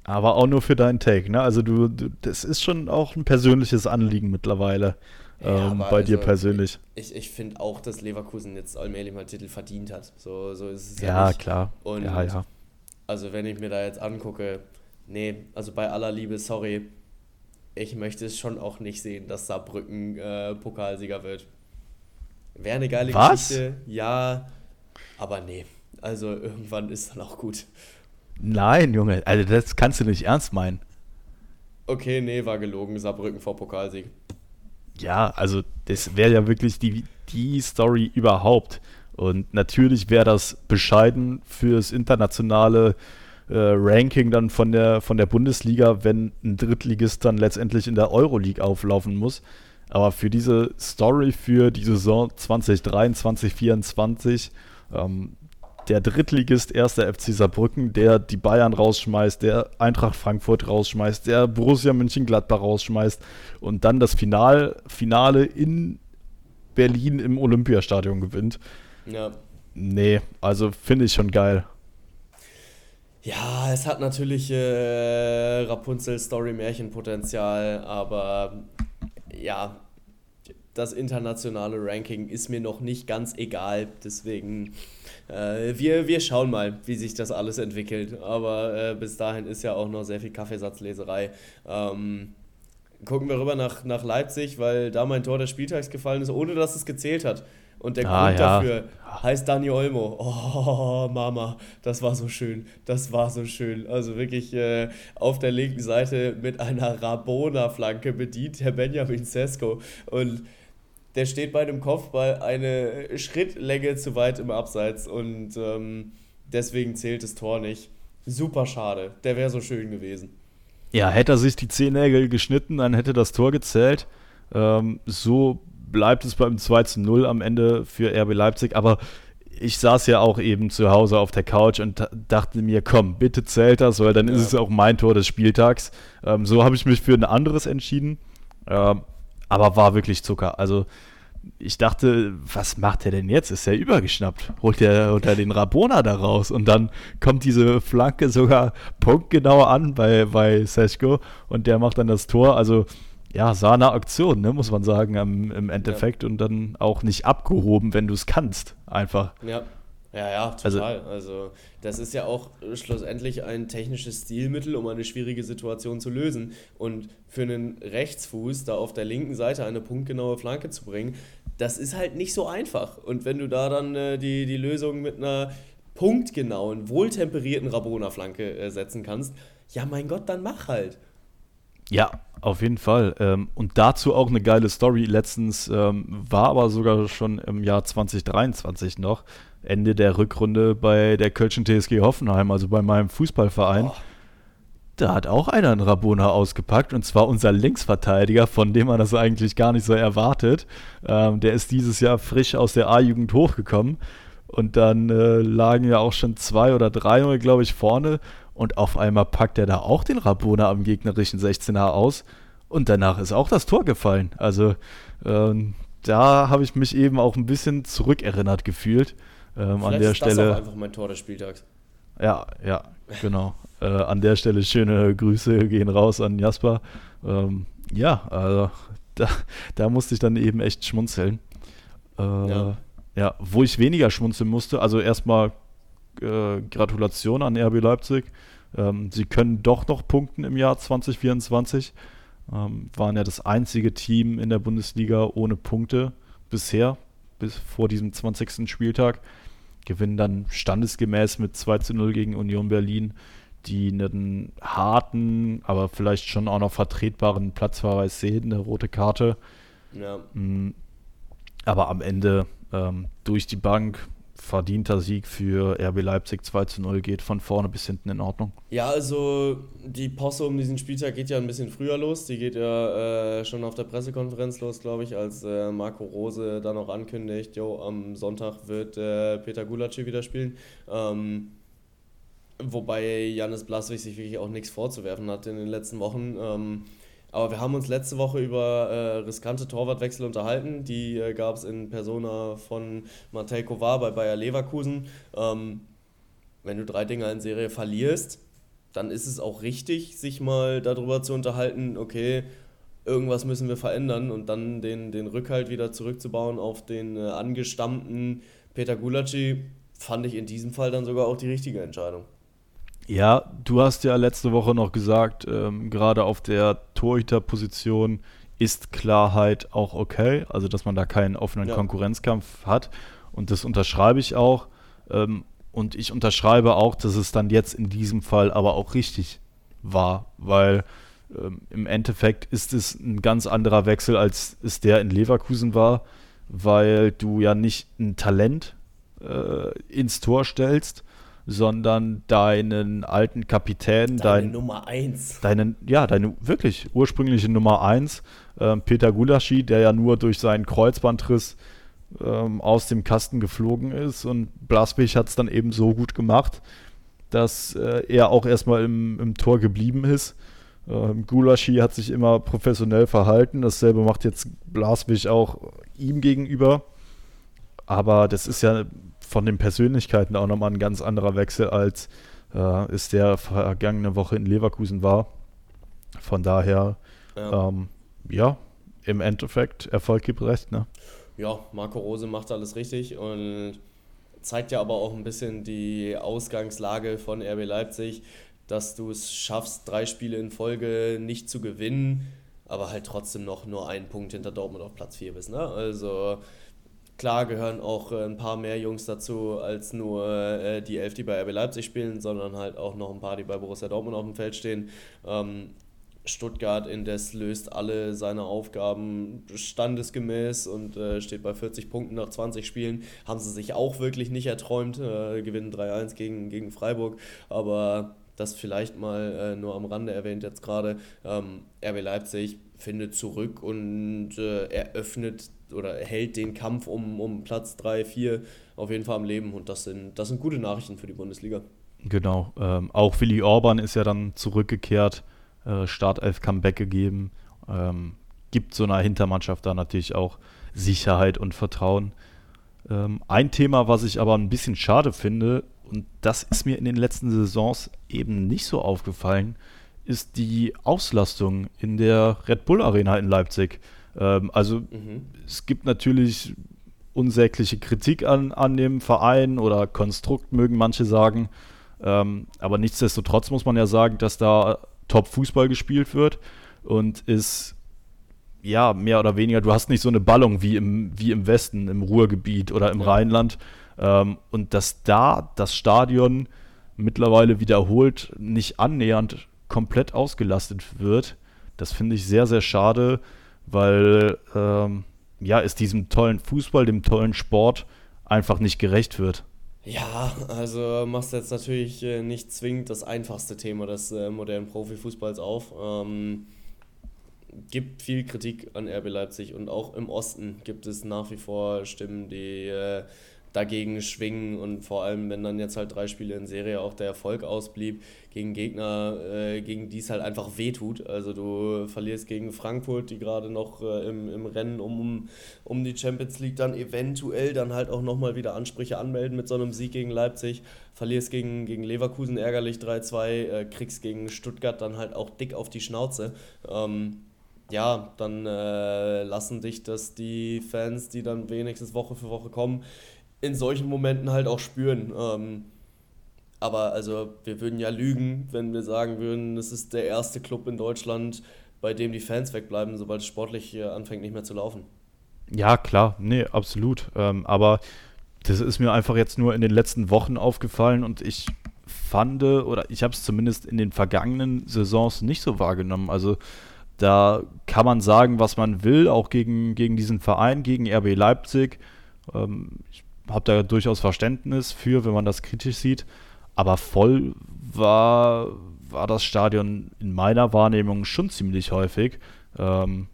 Aber auch nur für deinen Take, ne? Also du, du das ist schon auch ein persönliches Anliegen mittlerweile ja, ähm, bei also dir persönlich. Ich, ich finde auch, dass Leverkusen jetzt allmählich mal Titel verdient hat. So, so ist es ja. Ja, klar. Und ja, ja. Also wenn ich mir da jetzt angucke, nee, also bei aller Liebe, sorry, ich möchte es schon auch nicht sehen, dass Saarbrücken äh, Pokalsieger wird. Wäre eine geile Was? Geschichte, ja, aber nee. Also irgendwann ist dann auch gut. Nein, Junge, also das kannst du nicht ernst meinen. Okay, nee, war gelogen. Saarbrücken vor Pokalsieg. Ja, also das wäre ja wirklich die, die Story überhaupt. Und natürlich wäre das bescheiden fürs internationale Ranking dann von der, von der Bundesliga, wenn ein Drittligist dann letztendlich in der Euroleague auflaufen muss. Aber für diese Story für die Saison 2023, 2024, ähm, der Drittligist erster FC Saarbrücken, der die Bayern rausschmeißt, der Eintracht Frankfurt rausschmeißt, der Borussia Mönchengladbach rausschmeißt und dann das Final, Finale in Berlin im Olympiastadion gewinnt. Ja. Nee, also finde ich schon geil. Ja, es hat natürlich äh, Rapunzel-Story-Märchenpotenzial, aber ja, das internationale Ranking ist mir noch nicht ganz egal. Deswegen, äh, wir, wir schauen mal, wie sich das alles entwickelt. Aber äh, bis dahin ist ja auch noch sehr viel Kaffeesatzleserei. Ähm, gucken wir rüber nach, nach Leipzig, weil da mein Tor des Spieltags gefallen ist, ohne dass es gezählt hat. Und der ah, Grund ja. dafür heißt Dani Olmo. Oh, Mama, das war so schön. Das war so schön. Also wirklich äh, auf der linken Seite mit einer Rabona-Flanke bedient Herr Benjamin Sesko. Und der steht bei dem Kopfball eine Schrittlänge zu weit im Abseits und ähm, deswegen zählt das Tor nicht. Super schade. Der wäre so schön gewesen. Ja, hätte er sich die Zehennägel geschnitten, dann hätte das Tor gezählt. Ähm, so bleibt es beim 2 zu 0 am Ende für RB Leipzig, aber ich saß ja auch eben zu Hause auf der Couch und dachte mir, komm, bitte zählt das, weil dann ja. ist es auch mein Tor des Spieltags. Ähm, so habe ich mich für ein anderes entschieden. Ähm, aber war wirklich Zucker. Also ich dachte, was macht er denn jetzt? Ist er übergeschnappt? Holt er, holt er den Rabona da raus? Und dann kommt diese Flanke sogar punktgenau an bei, bei Seschko und der macht dann das Tor. Also ja, sah eine Aktion, ne, muss man sagen, im, im Endeffekt. Ja. Und dann auch nicht abgehoben, wenn du es kannst. Einfach. Ja. Ja, ja, total. Also, also, das ist ja auch schlussendlich ein technisches Stilmittel, um eine schwierige Situation zu lösen. Und für einen Rechtsfuß da auf der linken Seite eine punktgenaue Flanke zu bringen, das ist halt nicht so einfach. Und wenn du da dann äh, die, die Lösung mit einer punktgenauen, wohltemperierten Rabona-Flanke äh, setzen kannst, ja, mein Gott, dann mach halt. Ja, auf jeden Fall. Ähm, und dazu auch eine geile Story. Letztens ähm, war aber sogar schon im Jahr 2023 noch Ende der Rückrunde bei der Kölschen TSG Hoffenheim, also bei meinem Fußballverein. Oh. Da hat auch einer einen Rabona ausgepackt und zwar unser Linksverteidiger, von dem man das eigentlich gar nicht so erwartet. Ähm, der ist dieses Jahr frisch aus der A-Jugend hochgekommen und dann äh, lagen ja auch schon zwei oder drei, glaube ich, vorne und auf einmal packt er da auch den Rabona am gegnerischen 16er aus und danach ist auch das Tor gefallen. Also ähm, da habe ich mich eben auch ein bisschen zurückerinnert gefühlt. Ähm, an der ist Stelle. Das auch einfach mein Tor des Spieltags. Ja, ja, genau. äh, an der Stelle schöne Grüße gehen raus an Jasper. Ähm, ja, also da, da, musste ich dann eben echt schmunzeln. Äh, ja. ja. wo ich weniger schmunzeln musste, also erstmal äh, Gratulation an RB Leipzig. Ähm, sie können doch noch punkten im Jahr 2024. Ähm, waren ja das einzige Team in der Bundesliga ohne Punkte bisher, bis vor diesem 20. Spieltag gewinnen dann standesgemäß mit 2 zu 0 gegen Union Berlin, die einen harten, aber vielleicht schon auch noch vertretbaren Platzverweis sehen, eine rote Karte. Ja. Mm, aber am Ende ähm, durch die Bank verdienter Sieg für RB Leipzig 2 zu 0 geht von vorne bis hinten in Ordnung. Ja, also die Posse um diesen Spieltag geht ja ein bisschen früher los. Die geht ja äh, schon auf der Pressekonferenz los, glaube ich, als äh, Marco Rose dann auch ankündigt, jo, am Sonntag wird äh, Peter Gulacsi wieder spielen. Ähm, wobei Janis Blaswig sich wirklich auch nichts vorzuwerfen hat in den letzten Wochen. Ähm, aber wir haben uns letzte Woche über äh, riskante Torwartwechsel unterhalten. Die äh, gab es in Persona von Matej Kovar bei Bayer Leverkusen. Ähm, wenn du drei Dinger in Serie verlierst, dann ist es auch richtig, sich mal darüber zu unterhalten, okay, irgendwas müssen wir verändern und dann den, den Rückhalt wieder zurückzubauen auf den äh, angestammten Peter Gulacsi, fand ich in diesem Fall dann sogar auch die richtige Entscheidung. Ja, du hast ja letzte Woche noch gesagt, ähm, gerade auf der Torhüterposition ist Klarheit auch okay, also dass man da keinen offenen ja. Konkurrenzkampf hat. Und das unterschreibe ich auch. Ähm, und ich unterschreibe auch, dass es dann jetzt in diesem Fall aber auch richtig war, weil ähm, im Endeffekt ist es ein ganz anderer Wechsel, als es der in Leverkusen war, weil du ja nicht ein Talent äh, ins Tor stellst, sondern deinen alten Kapitän, deine dein, Nummer 1. Deinen, ja, deine wirklich ursprüngliche Nummer 1, äh, Peter Gulaschi, der ja nur durch seinen Kreuzbandriss ähm, aus dem Kasten geflogen ist und Blaswig hat es dann eben so gut gemacht, dass äh, er auch erstmal im, im Tor geblieben ist. Ähm, Gulaschi hat sich immer professionell verhalten. Dasselbe macht jetzt Blaswig auch ihm gegenüber. Aber das ist ja von den Persönlichkeiten auch nochmal ein ganz anderer Wechsel, als äh, es der vergangene Woche in Leverkusen war. Von daher, ja, ähm, ja im Endeffekt, Erfolg gibt recht, ne? Ja, Marco Rose macht alles richtig und zeigt ja aber auch ein bisschen die Ausgangslage von RB Leipzig, dass du es schaffst, drei Spiele in Folge nicht zu gewinnen, aber halt trotzdem noch nur einen Punkt hinter Dortmund auf Platz 4 bist. Ne? Also klar gehören auch äh, ein paar mehr Jungs dazu als nur äh, die elf, die bei RB Leipzig spielen, sondern halt auch noch ein paar, die bei Borussia Dortmund auf dem Feld stehen. Ähm, Stuttgart indes löst alle seine Aufgaben standesgemäß und äh, steht bei 40 Punkten nach 20 Spielen. Haben sie sich auch wirklich nicht erträumt, äh, gewinnen 3-1 gegen, gegen Freiburg, aber das vielleicht mal äh, nur am Rande erwähnt jetzt gerade. Ähm, RB Leipzig findet zurück und äh, eröffnet oder hält den Kampf um, um Platz 3, 4 auf jeden Fall am Leben und das sind, das sind gute Nachrichten für die Bundesliga. Genau, ähm, auch Willi Orban ist ja dann zurückgekehrt äh, Startelf-Comeback gegeben. Ähm, gibt so einer Hintermannschaft da natürlich auch Sicherheit und Vertrauen. Ähm, ein Thema, was ich aber ein bisschen schade finde, und das ist mir in den letzten Saisons eben nicht so aufgefallen, ist die Auslastung in der Red Bull Arena in Leipzig. Ähm, also mhm. es gibt natürlich unsägliche Kritik an, an dem Verein oder Konstrukt, mögen manche sagen. Ähm, aber nichtsdestotrotz muss man ja sagen, dass da Top-Fußball gespielt wird und ist ja mehr oder weniger, du hast nicht so eine Ballung wie im, wie im Westen, im Ruhrgebiet oder im ja. Rheinland. Ähm, und dass da das Stadion mittlerweile wiederholt nicht annähernd komplett ausgelastet wird, das finde ich sehr, sehr schade, weil ähm, ja, es diesem tollen Fußball, dem tollen Sport einfach nicht gerecht wird. Ja, also machst du jetzt natürlich äh, nicht zwingend das einfachste Thema des äh, modernen Profifußballs auf. Ähm, gibt viel Kritik an RB Leipzig und auch im Osten gibt es nach wie vor Stimmen, die äh, dagegen schwingen und vor allem, wenn dann jetzt halt drei Spiele in Serie auch der Erfolg ausblieb, gegen Gegner, äh, gegen die es halt einfach wehtut. Also du verlierst gegen Frankfurt, die gerade noch äh, im, im Rennen um, um die Champions League dann eventuell dann halt auch nochmal wieder Ansprüche anmelden mit so einem Sieg gegen Leipzig, verlierst gegen, gegen Leverkusen ärgerlich 3-2, äh, kriegst gegen Stuttgart dann halt auch dick auf die Schnauze. Ähm, ja, dann äh, lassen dich das die Fans, die dann wenigstens Woche für Woche kommen, in solchen Momenten halt auch spüren. Ähm, aber also wir würden ja lügen, wenn wir sagen würden, es ist der erste Club in Deutschland, bei dem die Fans wegbleiben, sobald es sportlich anfängt nicht mehr zu laufen. Ja, klar, nee, absolut. Ähm, aber das ist mir einfach jetzt nur in den letzten Wochen aufgefallen und ich fand, oder ich habe es zumindest in den vergangenen Saisons nicht so wahrgenommen. Also da kann man sagen, was man will, auch gegen, gegen diesen Verein, gegen RB Leipzig. Ähm, ich habe da durchaus Verständnis für, wenn man das kritisch sieht. Aber voll war, war das Stadion in meiner Wahrnehmung schon ziemlich häufig. Ähm,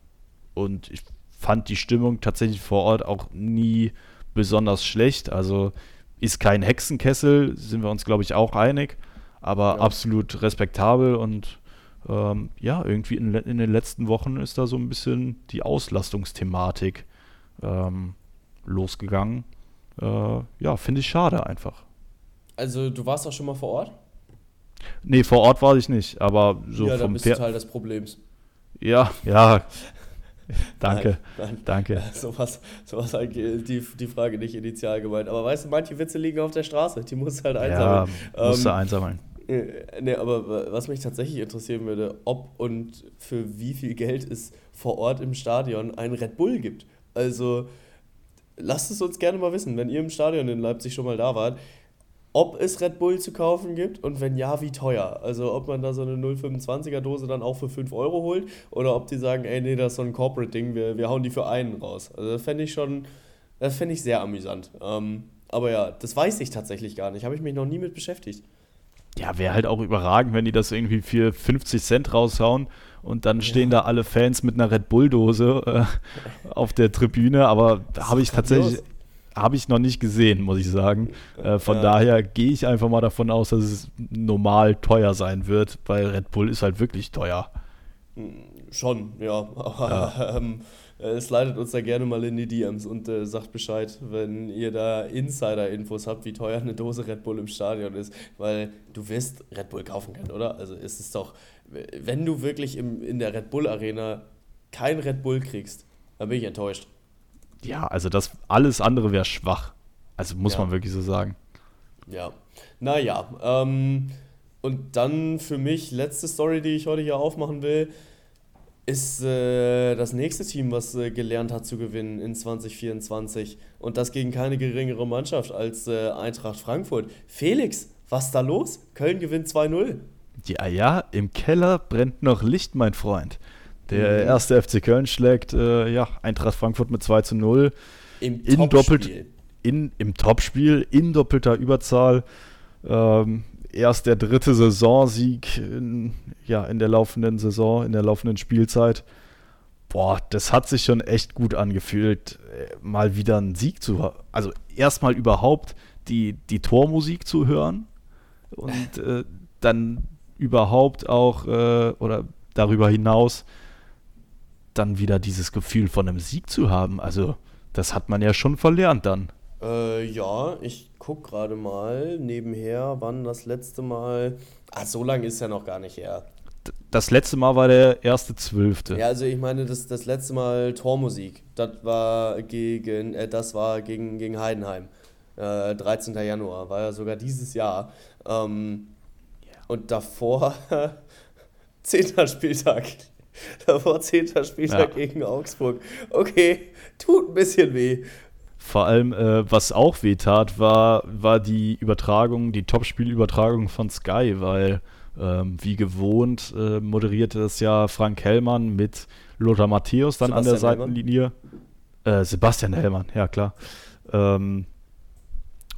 und ich fand die Stimmung tatsächlich vor Ort auch nie besonders schlecht. Also ist kein Hexenkessel, sind wir uns, glaube ich, auch einig. Aber ja. absolut respektabel und ähm, ja, irgendwie in, in, den letzten Wochen ist da so ein bisschen die Auslastungsthematik ähm, losgegangen. Äh, ja, finde ich schade einfach. Also du warst auch schon mal vor Ort? Nee, vor Ort war ich nicht, aber so ja, vom bist du Teil des Problems. Ja, ja. danke, nein, nein. danke. Sowas, sowas eigentlich die, die Frage nicht initial gemeint. Aber weißt du, manche Witze liegen auf der Straße, die musst du halt einsammeln. Ja, musst du ähm, einsammeln. Äh, nee, aber was mich tatsächlich interessieren würde, ob und für wie viel Geld es vor Ort im Stadion einen Red Bull gibt. Also lasst es uns gerne mal wissen, wenn ihr im Stadion in Leipzig schon mal da wart, ob es Red Bull zu kaufen gibt und wenn ja, wie teuer. Also ob man da so eine 0,25er Dose dann auch für 5 Euro holt oder ob die sagen, ey, nee, das ist so ein Corporate-Ding, wir, wir hauen die für einen raus. Also das fände ich schon, das fände ich sehr amüsant. Ähm, aber ja, das weiß ich tatsächlich gar nicht, habe ich mich noch nie mit beschäftigt. Ja, wäre halt auch überragend, wenn die das irgendwie für 50 Cent raushauen und dann stehen da alle Fans mit einer Red Bull-Dose äh, auf der Tribüne, aber habe ich tatsächlich habe ich noch nicht gesehen, muss ich sagen. Äh, von ja. daher gehe ich einfach mal davon aus, dass es normal teuer sein wird, weil Red Bull ist halt wirklich teuer. Hm, schon, ja. Aber ja. Ähm, es leitet uns da gerne mal in die DMs und äh, sagt Bescheid, wenn ihr da Insider-Infos habt, wie teuer eine Dose Red Bull im Stadion ist. Weil du wirst Red Bull kaufen können, oder? Also ist es doch, wenn du wirklich im, in der Red Bull Arena kein Red Bull kriegst, dann bin ich enttäuscht. Ja, also das alles andere wäre schwach. Also muss ja. man wirklich so sagen. Ja. Naja, ähm, und dann für mich letzte Story, die ich heute hier aufmachen will, ist äh, das nächste Team, was äh, gelernt hat zu gewinnen in 2024. Und das gegen keine geringere Mannschaft als äh, Eintracht Frankfurt. Felix, was ist da los? Köln gewinnt 2-0. Ja, ja, im Keller brennt noch Licht, mein Freund. Der mhm. erste FC Köln schlägt äh, ja, Eintracht Frankfurt mit 2 zu 0. Im in doppelt, in, Im Topspiel, in doppelter Überzahl. Ähm, erst der dritte Saisonsieg in, ja, in der laufenden Saison, in der laufenden Spielzeit. Boah, das hat sich schon echt gut angefühlt, äh, mal wieder einen Sieg zu hören. Also erstmal überhaupt die, die Tormusik zu hören und äh, dann überhaupt auch äh, oder darüber hinaus dann wieder dieses Gefühl von einem Sieg zu haben. Also, das hat man ja schon verlernt dann. Äh, ja, ich guck gerade mal nebenher, wann das letzte Mal. Ah, so lange ist ja noch gar nicht her. Das letzte Mal war der erste Zwölfte. Ja, also ich meine, das, das letzte Mal Tormusik. Das war gegen, äh, das war gegen, gegen Heidenheim. Äh, 13. Januar, war ja sogar dieses Jahr. Ähm, und davor 10. Spieltag. Davor 10. Spieltag ja. gegen Augsburg. Okay, tut ein bisschen weh. Vor allem, äh, was auch weh tat, war, war die Übertragung, die Topspielübertragung von Sky, weil ähm, wie gewohnt äh, moderierte das ja Frank Hellmann mit Lothar Matthäus dann Sebastian an der Seitenlinie. Äh, Sebastian Hellmann, ja klar. Ähm,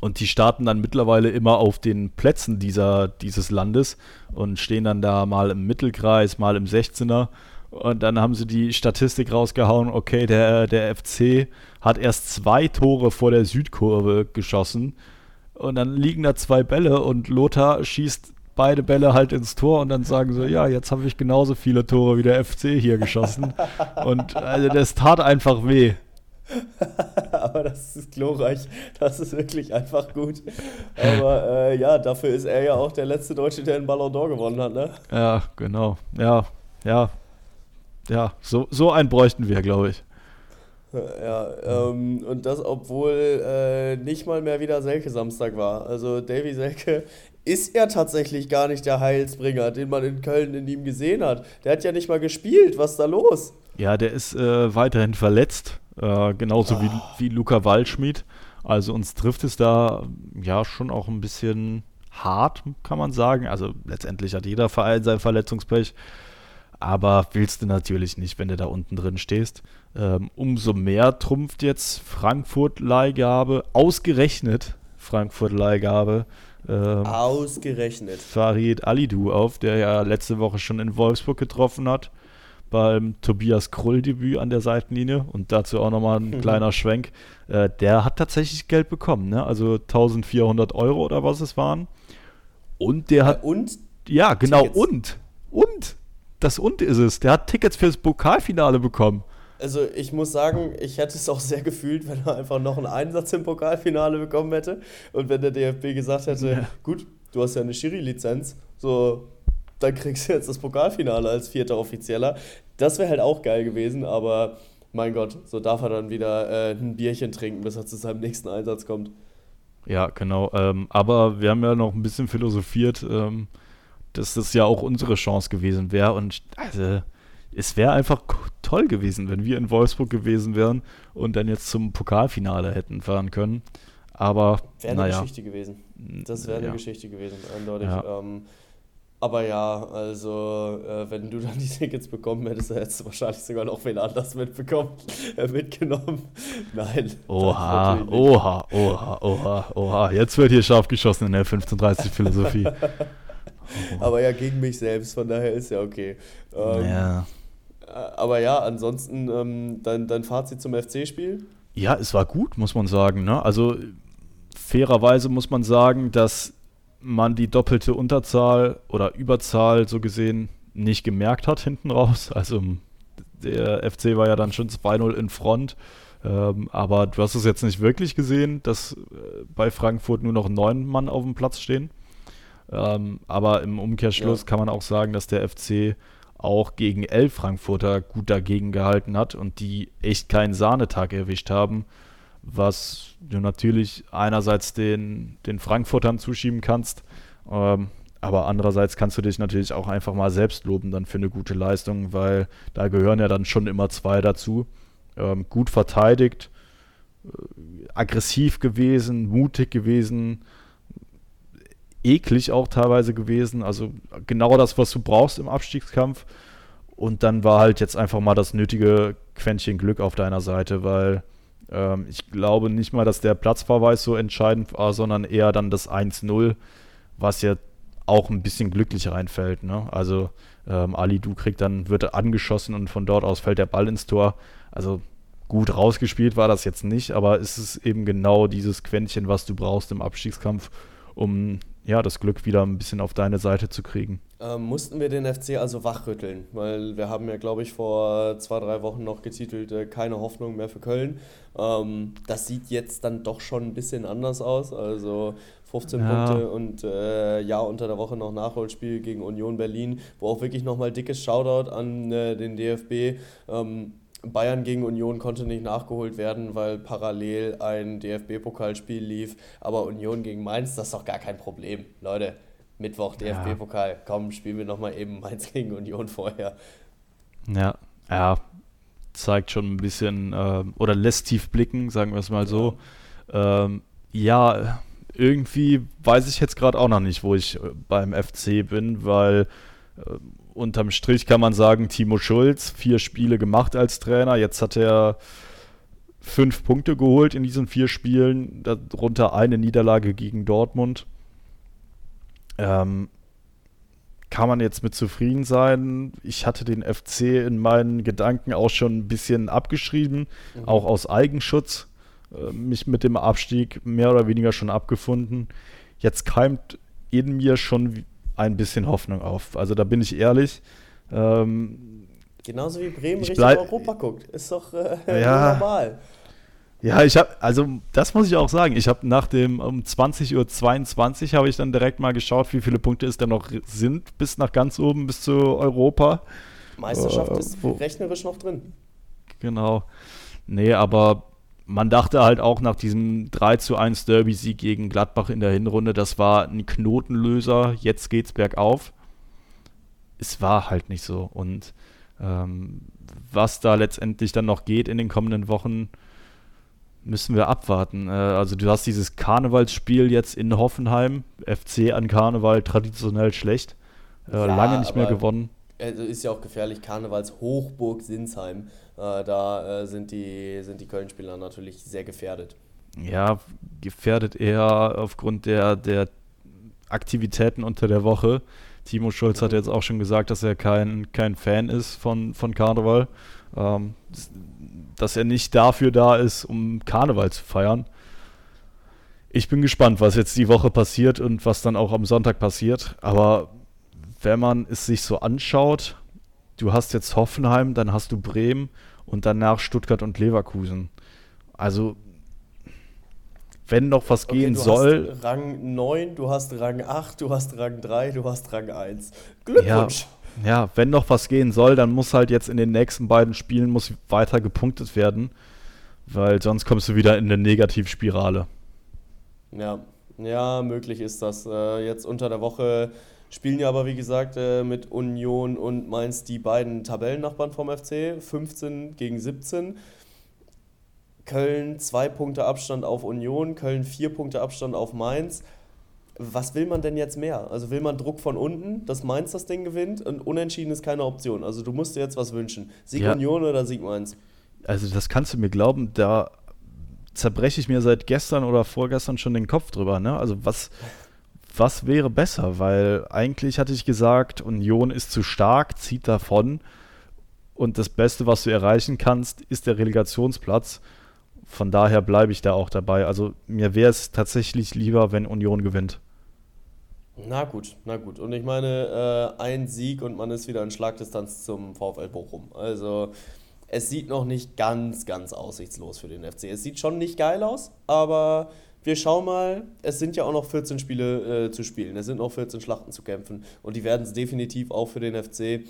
und die starten dann mittlerweile immer auf den Plätzen dieser, dieses Landes und stehen dann da mal im Mittelkreis, mal im 16er. Und dann haben sie die Statistik rausgehauen, okay, der, der FC hat erst zwei Tore vor der Südkurve geschossen. Und dann liegen da zwei Bälle und Lothar schießt beide Bälle halt ins Tor und dann sagen sie, ja, jetzt habe ich genauso viele Tore wie der FC hier geschossen. und also das tat einfach weh. Aber das ist glorreich. Das ist wirklich einfach gut. Aber äh, ja, dafür ist er ja auch der letzte Deutsche, der einen Ballon d'Or gewonnen hat, ne? Ja, genau. Ja, ja. Ja, so, so einen bräuchten wir, glaube ich. Ja, ähm, und das, obwohl äh, nicht mal mehr wieder Selke Samstag war. Also Davy Selke ist er tatsächlich gar nicht der Heilsbringer, den man in Köln in ihm gesehen hat. Der hat ja nicht mal gespielt. Was ist da los? Ja, der ist äh, weiterhin verletzt. Äh, genauso oh. wie, wie Luca Waldschmidt. Also uns trifft es da ja schon auch ein bisschen hart, kann man sagen. Also letztendlich hat jeder Verein sein Verletzungspech. Aber willst du natürlich nicht, wenn du da unten drin stehst. Ähm, umso mehr trumpft jetzt Frankfurt Leihgabe, ausgerechnet Frankfurt Leihgabe. Ähm, ausgerechnet. Farid Alidou auf, der ja letzte Woche schon in Wolfsburg getroffen hat beim Tobias Krull-Debüt an der Seitenlinie und dazu auch nochmal ein mhm. kleiner Schwenk. Äh, der hat tatsächlich Geld bekommen, ne? also 1400 Euro oder was es waren. Und der hat. Äh, und? Ja, genau, Tickets. und. Und. Das und ist es. Der hat Tickets fürs Pokalfinale bekommen. Also ich muss sagen, ich hätte es auch sehr gefühlt, wenn er einfach noch einen Einsatz im Pokalfinale bekommen hätte. Und wenn der DFB gesagt hätte, ja. gut, du hast ja eine Schiri-Lizenz, so dann kriegst du jetzt das Pokalfinale als vierter Offizieller. Das wäre halt auch geil gewesen, aber mein Gott, so darf er dann wieder äh, ein Bierchen trinken, bis er zu seinem nächsten Einsatz kommt. Ja, genau. Ähm, aber wir haben ja noch ein bisschen philosophiert, ähm, dass das ja auch unsere Chance gewesen wäre. Und also, es wäre einfach toll gewesen, wenn wir in Wolfsburg gewesen wären und dann jetzt zum Pokalfinale hätten fahren können. Aber wäre eine naja. Geschichte gewesen. Das wäre eine ja. Geschichte gewesen, eindeutig. Ja. Ähm, aber ja, also äh, wenn du dann die Tickets bekommen hättest, dann hättest du wahrscheinlich sogar noch wen anders mitbekommen, äh, mitgenommen. Nein. Oha, oha, oha, oha, oha. Jetzt wird hier scharf geschossen in der 1530 Philosophie. aber ja gegen mich selbst, von daher ist ja okay. Ähm, ja. Aber ja, ansonsten ähm, dein, dein Fazit zum FC-Spiel? Ja, es war gut, muss man sagen. Ne? Also fairerweise muss man sagen, dass man die doppelte Unterzahl oder Überzahl so gesehen nicht gemerkt hat hinten raus. Also der FC war ja dann schon 2-0 in Front. Ähm, aber du hast es jetzt nicht wirklich gesehen, dass äh, bei Frankfurt nur noch neun Mann auf dem Platz stehen. Ähm, aber im Umkehrschluss ja. kann man auch sagen, dass der FC auch gegen elf Frankfurter gut dagegen gehalten hat und die echt keinen Sahnetag erwischt haben, was du natürlich einerseits den, den Frankfurtern zuschieben kannst, ähm, aber andererseits kannst du dich natürlich auch einfach mal selbst loben dann für eine gute Leistung, weil da gehören ja dann schon immer zwei dazu. Ähm, gut verteidigt, äh, aggressiv gewesen, mutig gewesen, eklig auch teilweise gewesen. Also genau das, was du brauchst im Abstiegskampf. Und dann war halt jetzt einfach mal das nötige Quäntchen Glück auf deiner Seite, weil ähm, ich glaube nicht mal, dass der Platzverweis so entscheidend war, sondern eher dann das 1-0, was ja auch ein bisschen glücklich reinfällt. Ne? Also ähm, Ali Du kriegt dann, wird angeschossen und von dort aus fällt der Ball ins Tor. Also gut rausgespielt war das jetzt nicht, aber es ist eben genau dieses Quäntchen, was du brauchst im Abstiegskampf, um ja, das Glück wieder ein bisschen auf deine Seite zu kriegen. Ähm, mussten wir den FC also wachrütteln, weil wir haben ja, glaube ich, vor zwei, drei Wochen noch getitelt, äh, keine Hoffnung mehr für Köln. Ähm, das sieht jetzt dann doch schon ein bisschen anders aus. Also 15 ja. Punkte und äh, ja, unter der Woche noch Nachholspiel gegen Union Berlin, wo auch wirklich nochmal dickes Shoutout an äh, den DFB. Ähm, Bayern gegen Union konnte nicht nachgeholt werden, weil parallel ein DFB-Pokalspiel lief. Aber Union gegen Mainz, das ist doch gar kein Problem. Leute, Mittwoch DFB-Pokal, ja. komm, spielen wir nochmal eben Mainz gegen Union vorher. Ja, ja, zeigt schon ein bisschen, äh, oder lässt tief blicken, sagen wir es mal so. Ja, ähm, ja irgendwie weiß ich jetzt gerade auch noch nicht, wo ich äh, beim FC bin, weil äh, unterm Strich kann man sagen, Timo Schulz, vier Spiele gemacht als Trainer. Jetzt hat er fünf Punkte geholt in diesen vier Spielen, darunter eine Niederlage gegen Dortmund. Ähm, kann man jetzt mit zufrieden sein? Ich hatte den FC in meinen Gedanken auch schon ein bisschen abgeschrieben, mhm. auch aus Eigenschutz. Äh, mich mit dem Abstieg mehr oder weniger schon abgefunden. Jetzt keimt in mir schon ein bisschen Hoffnung auf. Also da bin ich ehrlich. Ähm, Genauso wie Bremen Richtung Europa guckt. Ist doch äh, ja, normal. Ja, ich habe, also das muss ich auch sagen. Ich habe nach dem um 20.22 Uhr habe ich dann direkt mal geschaut, wie viele Punkte es denn noch sind, bis nach ganz oben, bis zu Europa. Meisterschaft äh, ist rechnerisch noch drin. Genau. Nee, aber man dachte halt auch nach diesem 3 zu 1 Derby-Sieg gegen Gladbach in der Hinrunde, das war ein Knotenlöser, jetzt geht's bergauf. Es war halt nicht so. Und ähm, was da letztendlich dann noch geht in den kommenden Wochen, müssen wir abwarten. Äh, also du hast dieses Karnevalsspiel jetzt in Hoffenheim, FC an Karneval traditionell schlecht, äh, ja, lange nicht mehr gewonnen. Also ist ja auch gefährlich, Karnevals Hochburg Sinsheim, da äh, sind die, sind die Köln-Spieler natürlich sehr gefährdet. Ja, gefährdet eher aufgrund der, der Aktivitäten unter der Woche. Timo Schulz mhm. hat jetzt auch schon gesagt, dass er kein, kein Fan ist von, von Karneval. Ähm, dass er nicht dafür da ist, um Karneval zu feiern. Ich bin gespannt, was jetzt die Woche passiert und was dann auch am Sonntag passiert. Aber wenn man es sich so anschaut, du hast jetzt Hoffenheim, dann hast du Bremen und danach Stuttgart und Leverkusen. Also, wenn noch was okay, gehen du soll. Hast Rang 9, du hast Rang 8, du hast Rang 3, du hast Rang 1. Glückwunsch! Ja. Ja, wenn noch was gehen soll, dann muss halt jetzt in den nächsten beiden Spielen muss weiter gepunktet werden, weil sonst kommst du wieder in eine Negativspirale. Ja, ja, möglich ist das. Äh, jetzt unter der Woche spielen ja aber, wie gesagt, äh, mit Union und Mainz die beiden Tabellennachbarn vom FC, 15 gegen 17. Köln zwei Punkte Abstand auf Union, Köln vier Punkte Abstand auf Mainz was will man denn jetzt mehr? Also will man Druck von unten, dass Mainz das Ding gewinnt und unentschieden ist keine Option. Also du musst dir jetzt was wünschen. Sieg ja. Union oder Sieg Mainz? Also das kannst du mir glauben, da zerbreche ich mir seit gestern oder vorgestern schon den Kopf drüber. Ne? Also was, was wäre besser? Weil eigentlich hatte ich gesagt, Union ist zu stark, zieht davon. Und das Beste, was du erreichen kannst, ist der Relegationsplatz. Von daher bleibe ich da auch dabei. Also mir wäre es tatsächlich lieber, wenn Union gewinnt. Na gut, na gut. Und ich meine, äh, ein Sieg und man ist wieder in Schlagdistanz zum VfL Bochum. Also es sieht noch nicht ganz, ganz aussichtslos für den FC. Es sieht schon nicht geil aus, aber wir schauen mal. Es sind ja auch noch 14 Spiele äh, zu spielen. Es sind noch 14 Schlachten zu kämpfen und die werden es definitiv auch für den FC.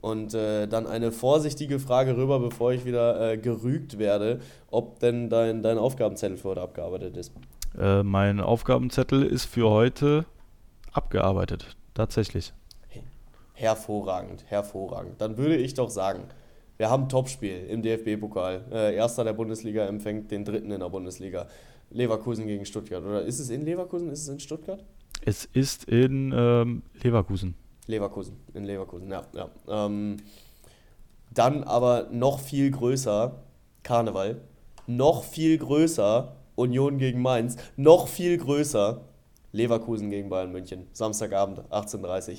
Und äh, dann eine vorsichtige Frage rüber, bevor ich wieder äh, gerügt werde, ob denn dein, dein Aufgabenzettel für heute abgearbeitet ist. Äh, mein Aufgabenzettel ist für heute abgearbeitet, tatsächlich. Hervorragend, hervorragend. Dann würde ich doch sagen, wir haben ein Topspiel im DFB-Pokal. Äh, Erster der Bundesliga empfängt den Dritten in der Bundesliga. Leverkusen gegen Stuttgart. Oder ist es in Leverkusen? Ist es in Stuttgart? Es ist in ähm, Leverkusen. Leverkusen, in Leverkusen, ja. ja. Ähm, dann aber noch viel größer Karneval, noch viel größer Union gegen Mainz, noch viel größer Leverkusen gegen Bayern München, Samstagabend 18.30 Uhr.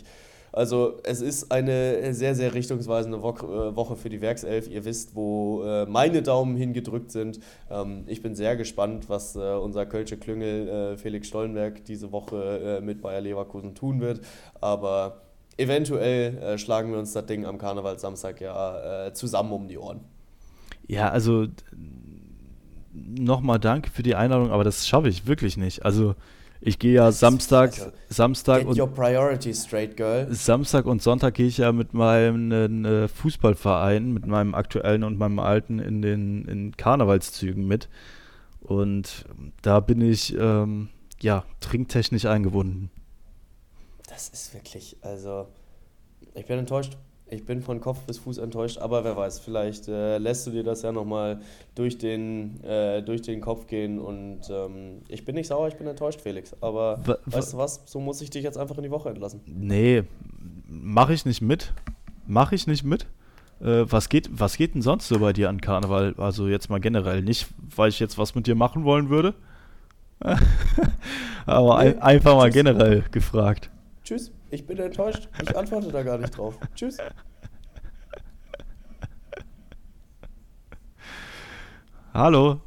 Also es ist eine sehr, sehr richtungsweisende äh, Woche für die Werkself. Ihr wisst, wo äh, meine Daumen hingedrückt sind. Ähm, ich bin sehr gespannt, was äh, unser Kölsche Klüngel Felix Stollenberg diese Woche mit Bayer Leverkusen tun wird. Aber eventuell schlagen wir uns das Ding am Karnevalsamstag ja zusammen um die Ohren. Ja, also nochmal danke für die Einladung, aber das schaffe ich wirklich nicht. Also ich gehe ja Samstag, also, Samstag und straight, girl. Samstag und Sonntag gehe ich ja mit meinem äh, Fußballverein, mit meinem aktuellen und meinem alten in den in Karnevalszügen mit. Und da bin ich ähm, ja trinktechnisch eingebunden. Das ist wirklich, also ich bin enttäuscht. Ich bin von Kopf bis Fuß enttäuscht, aber wer weiß, vielleicht äh, lässt du dir das ja nochmal durch, den, äh, durch den Kopf gehen und ähm, ich bin nicht sauer, ich bin enttäuscht, Felix. Aber w weißt du was, so muss ich dich jetzt einfach in die Woche entlassen. Nee, mache ich nicht mit. Mache ich nicht mit. Äh, was, geht, was geht denn sonst so bei dir an Karneval? Also jetzt mal generell. Nicht, weil ich jetzt was mit dir machen wollen würde. aber nee, ein, einfach mal generell gefragt. Tschüss. Ich bin enttäuscht. Ich antworte da gar nicht drauf. Tschüss. Hallo.